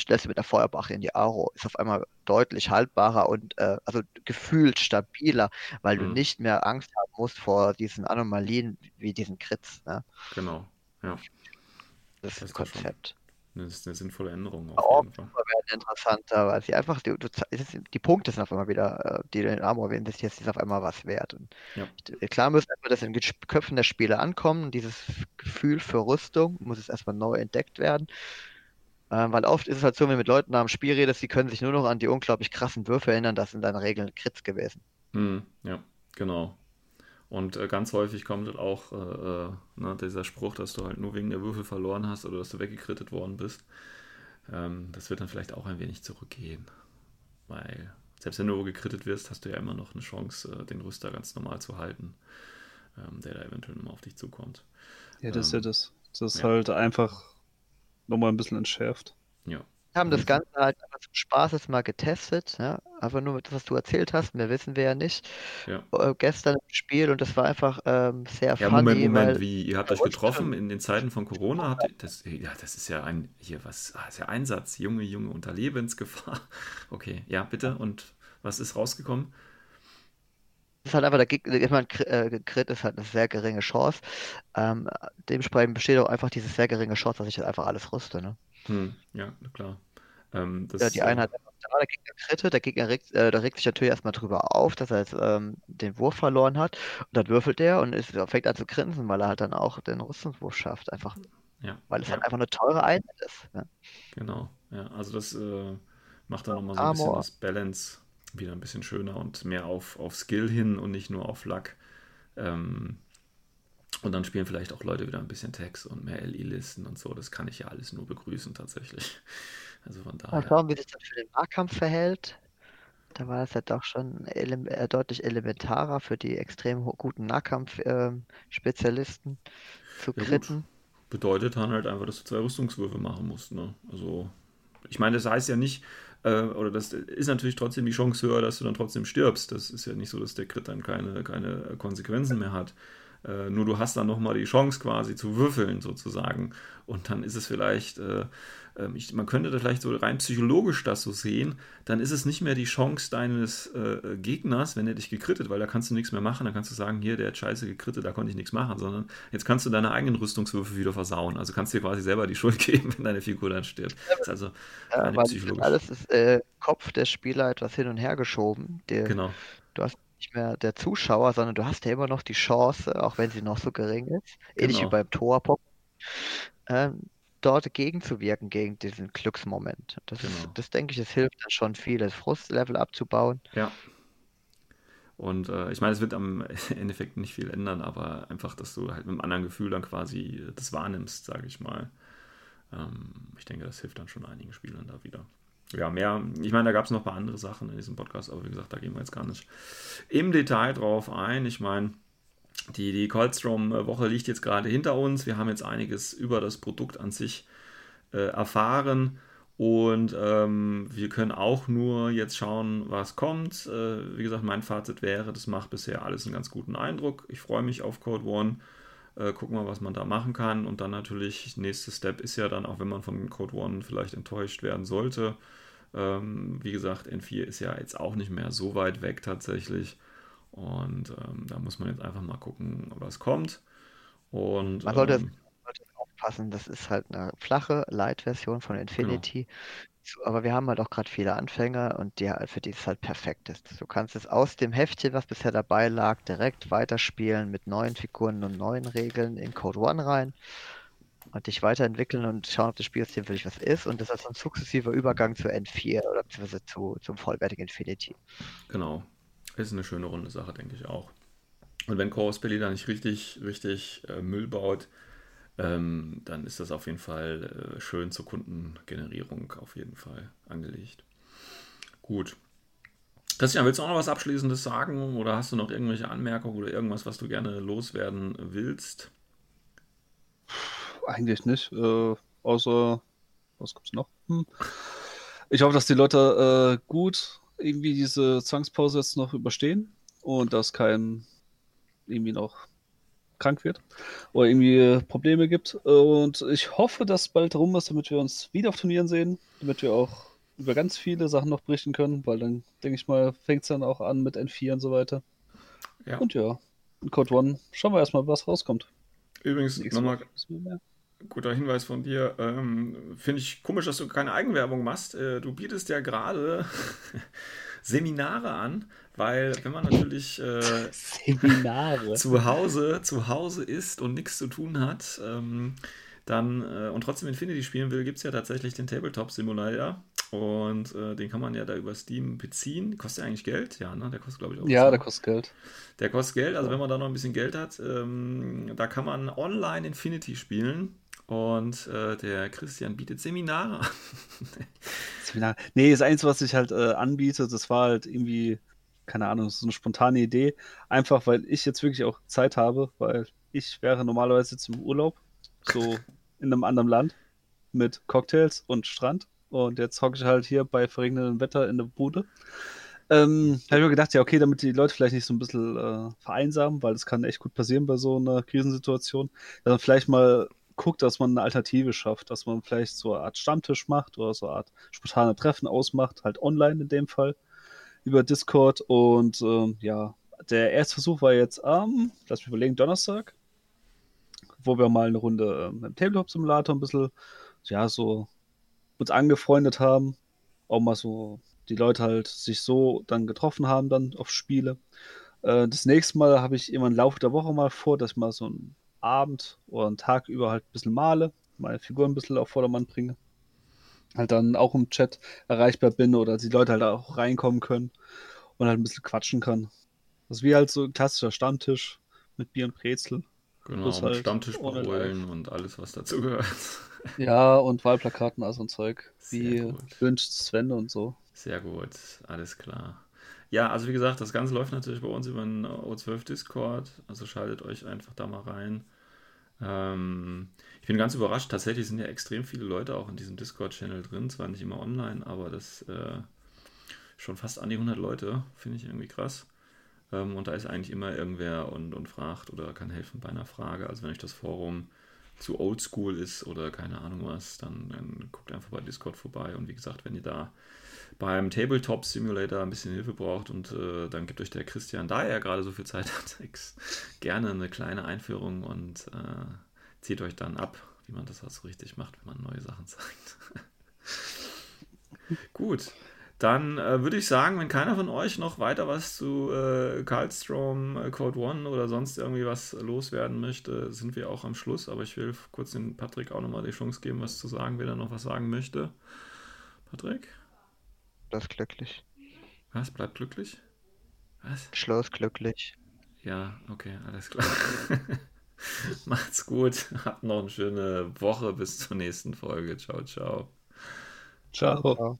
stellst du mit der Feuerbache in die Aro, ist auf einmal deutlich haltbarer und äh, also gefühlt stabiler, weil du Mhm. nicht mehr Angst haben musst vor diesen Anomalien wie diesen Crits. Ne? Genau. Ja, Das ist Das ist Konzept. das ist eine sinnvolle Änderung auf Auch jeden Fall. werden interessanter, weil sie einfach, die, du, ist, die Punkte sind auf einmal wieder, äh, die du in Armor investierst, ist auf einmal was wert. Und Ja. klar muss erstmal das in den Köpfen der Spieler ankommen, dieses Gefühl für Rüstung muss es erstmal neu entdeckt werden. Ähm, weil oft ist es halt so, wenn du mit Leuten am Spiel redest, die können sich nur noch an die unglaublich krassen Würfe erinnern, das sind in der Regel Crits gewesen. Hm, ja, genau. Und äh, ganz häufig kommt halt auch äh, äh, ne, dieser Spruch, dass du halt nur wegen der Würfel verloren hast oder dass du weggekrittet worden bist. Ähm, das wird dann vielleicht auch ein wenig zurückgehen. Weil selbst wenn du gekrittet wirst, hast du ja immer noch eine Chance, äh, den Rüster ganz normal zu halten, ähm, der da eventuell nochmal auf dich zukommt. Ja, das ist Ähm, ja das. Das ist ja. halt einfach nochmal ein bisschen entschärft. Ja. Wir haben das. Ganze halt zum Spaß jetzt mal getestet, ja. Einfach nur das, was du erzählt hast, mehr wissen wir ja nicht. Ja. Äh, gestern im Spiel und das war einfach ähm, sehr Ja, funny, Moment, Moment, weil wie? Ihr habt euch getroffen in den Zeiten von Corona? Habt ihr, das, ja, das ist ja ein, hier, was, ah, ist ja Einsatz, Junge, Junge, unter Lebensgefahr. Okay, ja, bitte. Und was ist rausgekommen? Ist halt einfach der Gegner, ich meine, Crit ist halt eine sehr geringe Chance. Ähm, dementsprechend besteht auch einfach diese sehr geringe Chance, dass ich halt einfach alles rüste, ne? Hm, ja, klar. Ähm, Ja, die äh, Einheit der Gegner kritte, der Gegner regt, äh, der regt sich natürlich erstmal drüber auf, dass er jetzt ähm, den Wurf verloren hat. Und dann würfelt er und ist, fängt an zu grinsen, weil er halt dann auch den Rüstungswurf schafft. Einfach, ja, weil es ja, halt einfach eine teure Einheit ist. Ne? genau. Ja, also das äh, macht dann nochmal so ein bisschen Armor. das Balance wieder ein bisschen schöner und mehr auf, auf Skill hin und nicht nur auf Luck. Ähm, und dann spielen vielleicht auch Leute wieder ein bisschen Text und mehr LI-Listen und so. Das kann ich ja alles nur begrüßen tatsächlich. Also von Mal daher. schauen, wie sich das für den Nahkampf verhält. Da war es ja doch schon ele äh, deutlich elementarer für die extrem guten Nahkampf-Spezialisten zu Ja, gut. kritten. bedeutet dann halt einfach, dass du zwei Rüstungswürfe machen musst. Ne? Also, ich meine, das heißt ja nicht, äh, oder das ist natürlich trotzdem die Chance höher, dass du dann trotzdem stirbst. Das ist ja nicht so, dass der Crit dann keine, keine Konsequenzen mehr hat. Äh, nur du hast dann nochmal die Chance quasi zu würfeln sozusagen. Und dann ist es vielleicht, äh, ich, man könnte da vielleicht so rein psychologisch das so sehen, dann ist es nicht mehr die Chance deines äh, Gegners, wenn er dich gekrittet, weil da kannst du nichts mehr machen. Dann kannst du sagen, hier, der hat scheiße gekrittet, da konnte ich nichts machen, sondern jetzt kannst du deine eigenen Rüstungswürfe wieder versauen. Also kannst du dir quasi selber die Schuld geben, wenn deine Figur dann stirbt. Das ist also Ja, psychologisch. alles ist äh, Kopf der Spieler etwas hin und her geschoben. Der, Genau. Du hast nicht mehr der Zuschauer, sondern du hast ja immer noch die Chance, auch wenn sie noch so gering ist, ähnlich wie Genau. beim Torpop, ähm, dort gegenzuwirken gegen diesen Glücksmoment. Das, ist, Genau. das denke ich, es hilft dann schon viel, das Frustlevel abzubauen. Ja. Und äh, ich meine, es wird am Endeffekt nicht viel ändern, aber einfach, dass du halt mit einem anderen Gefühl dann quasi das wahrnimmst, sage ich mal. Ähm, ich denke, das hilft dann schon einigen Spielern da wieder. Ja, mehr, ich meine, da gab es noch ein paar andere Sachen in diesem Podcast, aber wie gesagt, da gehen wir jetzt gar nicht im Detail drauf ein. Ich meine, die, die Coldstrom-Woche liegt jetzt gerade hinter uns. Wir haben jetzt einiges über das Produkt an sich äh, erfahren. Und ähm, wir können auch nur jetzt schauen, was kommt. Äh, wie gesagt, mein Fazit wäre, das macht bisher alles einen ganz guten Eindruck. Ich freue mich auf Code One. Äh, gucken wir, was man da machen kann. Und dann natürlich, nächster Step ist ja dann, auch wenn man von Code One vielleicht enttäuscht werden sollte. Ähm, wie gesagt, N4 ist ja jetzt auch nicht mehr so weit weg tatsächlich. Und ähm, da muss man jetzt einfach mal gucken, was kommt. Und Man sollte, ähm, sollte aufpassen, das ist halt eine flache Light-Version von Genau. Infinity. So, Aber wir haben halt auch gerade viele Anfänger und die, für die es halt perfekt ist. Du kannst es aus dem Heftchen, was bisher dabei lag, direkt weiterspielen mit neuen Figuren und neuen Regeln in Code One rein und dich weiterentwickeln und schauen, ob das Spielsystem für dich was ist. Und das ist ein sukzessiver Übergang zu N4 oder beziehungsweise zu, zum vollwertigen Infinity. Genau. Ist eine schöne runde Sache, denke ich auch. Und wenn Chorus Belly da nicht richtig, richtig äh, Müll baut, ähm, dann ist das auf jeden Fall äh, schön zur Kundengenerierung auf jeden Fall angelegt. Gut. Christian, willst du auch noch was Abschließendes sagen oder hast du noch irgendwelche Anmerkungen oder irgendwas, was du gerne loswerden willst? Eigentlich nicht. Äh, außer, was gibt's noch? Hm. Ich hoffe, dass die Leute äh, gut irgendwie diese Zwangspause jetzt noch überstehen und dass kein irgendwie noch krank wird oder irgendwie Probleme gibt. Und ich hoffe, dass bald rum ist, damit wir uns wieder auf Turnieren sehen, damit wir auch über ganz viele Sachen noch berichten können, weil dann, denke ich mal, fängt es dann auch an mit N4 und so weiter. Ja. Und ja, in Code One schauen wir erstmal, was rauskommt. Übrigens, nochmal guter Hinweis von dir. Ähm, Finde ich komisch, dass du keine Eigenwerbung machst. Äh, du bietest ja gerade Seminare an, weil wenn man natürlich äh, zu Hause zu Hause ist und nichts zu tun hat, ähm, dann äh, und trotzdem Infinity spielen will, gibt es ja tatsächlich den Tabletop Simulator. Und äh, den kann man ja da über Steam beziehen. Kostet ja eigentlich Geld? Ja, ne? Der kostet, glaube ich, auch. Ja, der kostet Geld. Der kostet Geld. Also, wenn man da noch ein bisschen Geld hat, ähm, da kann man online Infinity spielen. Und äh, der Christian bietet Seminare an. Seminare. Nee, das Einzige, was ich halt äh, anbiete, das war halt irgendwie, keine Ahnung, so eine spontane Idee. Einfach, weil ich jetzt wirklich auch Zeit habe, weil ich wäre normalerweise jetzt im Urlaub, so in einem anderen Land, mit Cocktails und Strand. Und jetzt hocke ich halt hier bei verregnendem Wetter in der Bude. Ähm, habe ich mir gedacht, ja, okay, damit die Leute vielleicht nicht so ein bisschen äh, vereinsamen, weil das kann echt gut passieren bei so einer Krisensituation, dass man vielleicht mal guckt, dass man eine Alternative schafft, dass man vielleicht so eine Art Stammtisch macht oder so eine Art spontane Treffen ausmacht, halt online in dem Fall, über Discord. Und ähm, ja, der erste Versuch war jetzt am, lass mich überlegen, Donnerstag, wo wir mal eine Runde ähm, im Tabletop-Simulator ein bisschen, ja, so uns angefreundet haben, auch mal so die Leute halt sich so dann getroffen haben, dann auf Spiele. Äh, das nächste Mal habe ich immer im Laufe der Woche mal vor, dass ich mal so einen Abend oder einen Tag über halt ein bisschen male, meine Figuren ein bisschen auf Vordermann bringe. Halt dann auch im Chat erreichbar bin oder die Leute halt auch reinkommen können und halt ein bisschen quatschen kann. Das ist wie halt so ein klassischer Stammtisch mit Bier und Brezel. Genau, mit halt Stammtisch und alles, was dazu gehört. Ja, und Wahlplakaten, also ein Zeug. Wie wünscht Sven und so. Sehr gut, alles klar. Ja, also wie gesagt, das Ganze läuft natürlich bei uns über den O12 Discord. Also schaltet euch einfach da mal rein. Ähm, ich bin ganz überrascht. Tatsächlich sind ja extrem viele Leute auch in diesem Discord-Channel drin. Zwar nicht immer online, aber das äh, schon fast an die 100 Leute. Finde ich irgendwie krass. Ähm, und da ist eigentlich immer irgendwer und, und fragt oder kann helfen bei einer Frage. Also wenn euch das Forum zu oldschool ist oder keine Ahnung was, dann, dann, guckt einfach bei Discord vorbei. Und wie gesagt, wenn ihr da beim Tabletop Simulator ein bisschen Hilfe braucht und äh, dann gibt euch der Christian, da er gerade so viel Zeit hat, gerne eine kleine Einführung und äh, zieht euch dann ab, wie man das auch so richtig macht, wenn man neue Sachen zeigt. Gut. Dann äh, würde ich sagen, wenn keiner von euch noch weiter was zu äh, Karlstrom, äh, Code One oder sonst irgendwie was loswerden möchte, sind wir auch am Schluss. Aber ich will kurz den Patrick auch nochmal die Chance geben, was zu sagen, wer da noch was sagen möchte. Patrick? Schloss glücklich. Was? Bleibt glücklich? Was? Schloss glücklich. Ja, okay, alles klar. Macht's gut. Habt noch eine schöne Woche bis zur nächsten Folge. Ciao, ciao. Ciao. ciao.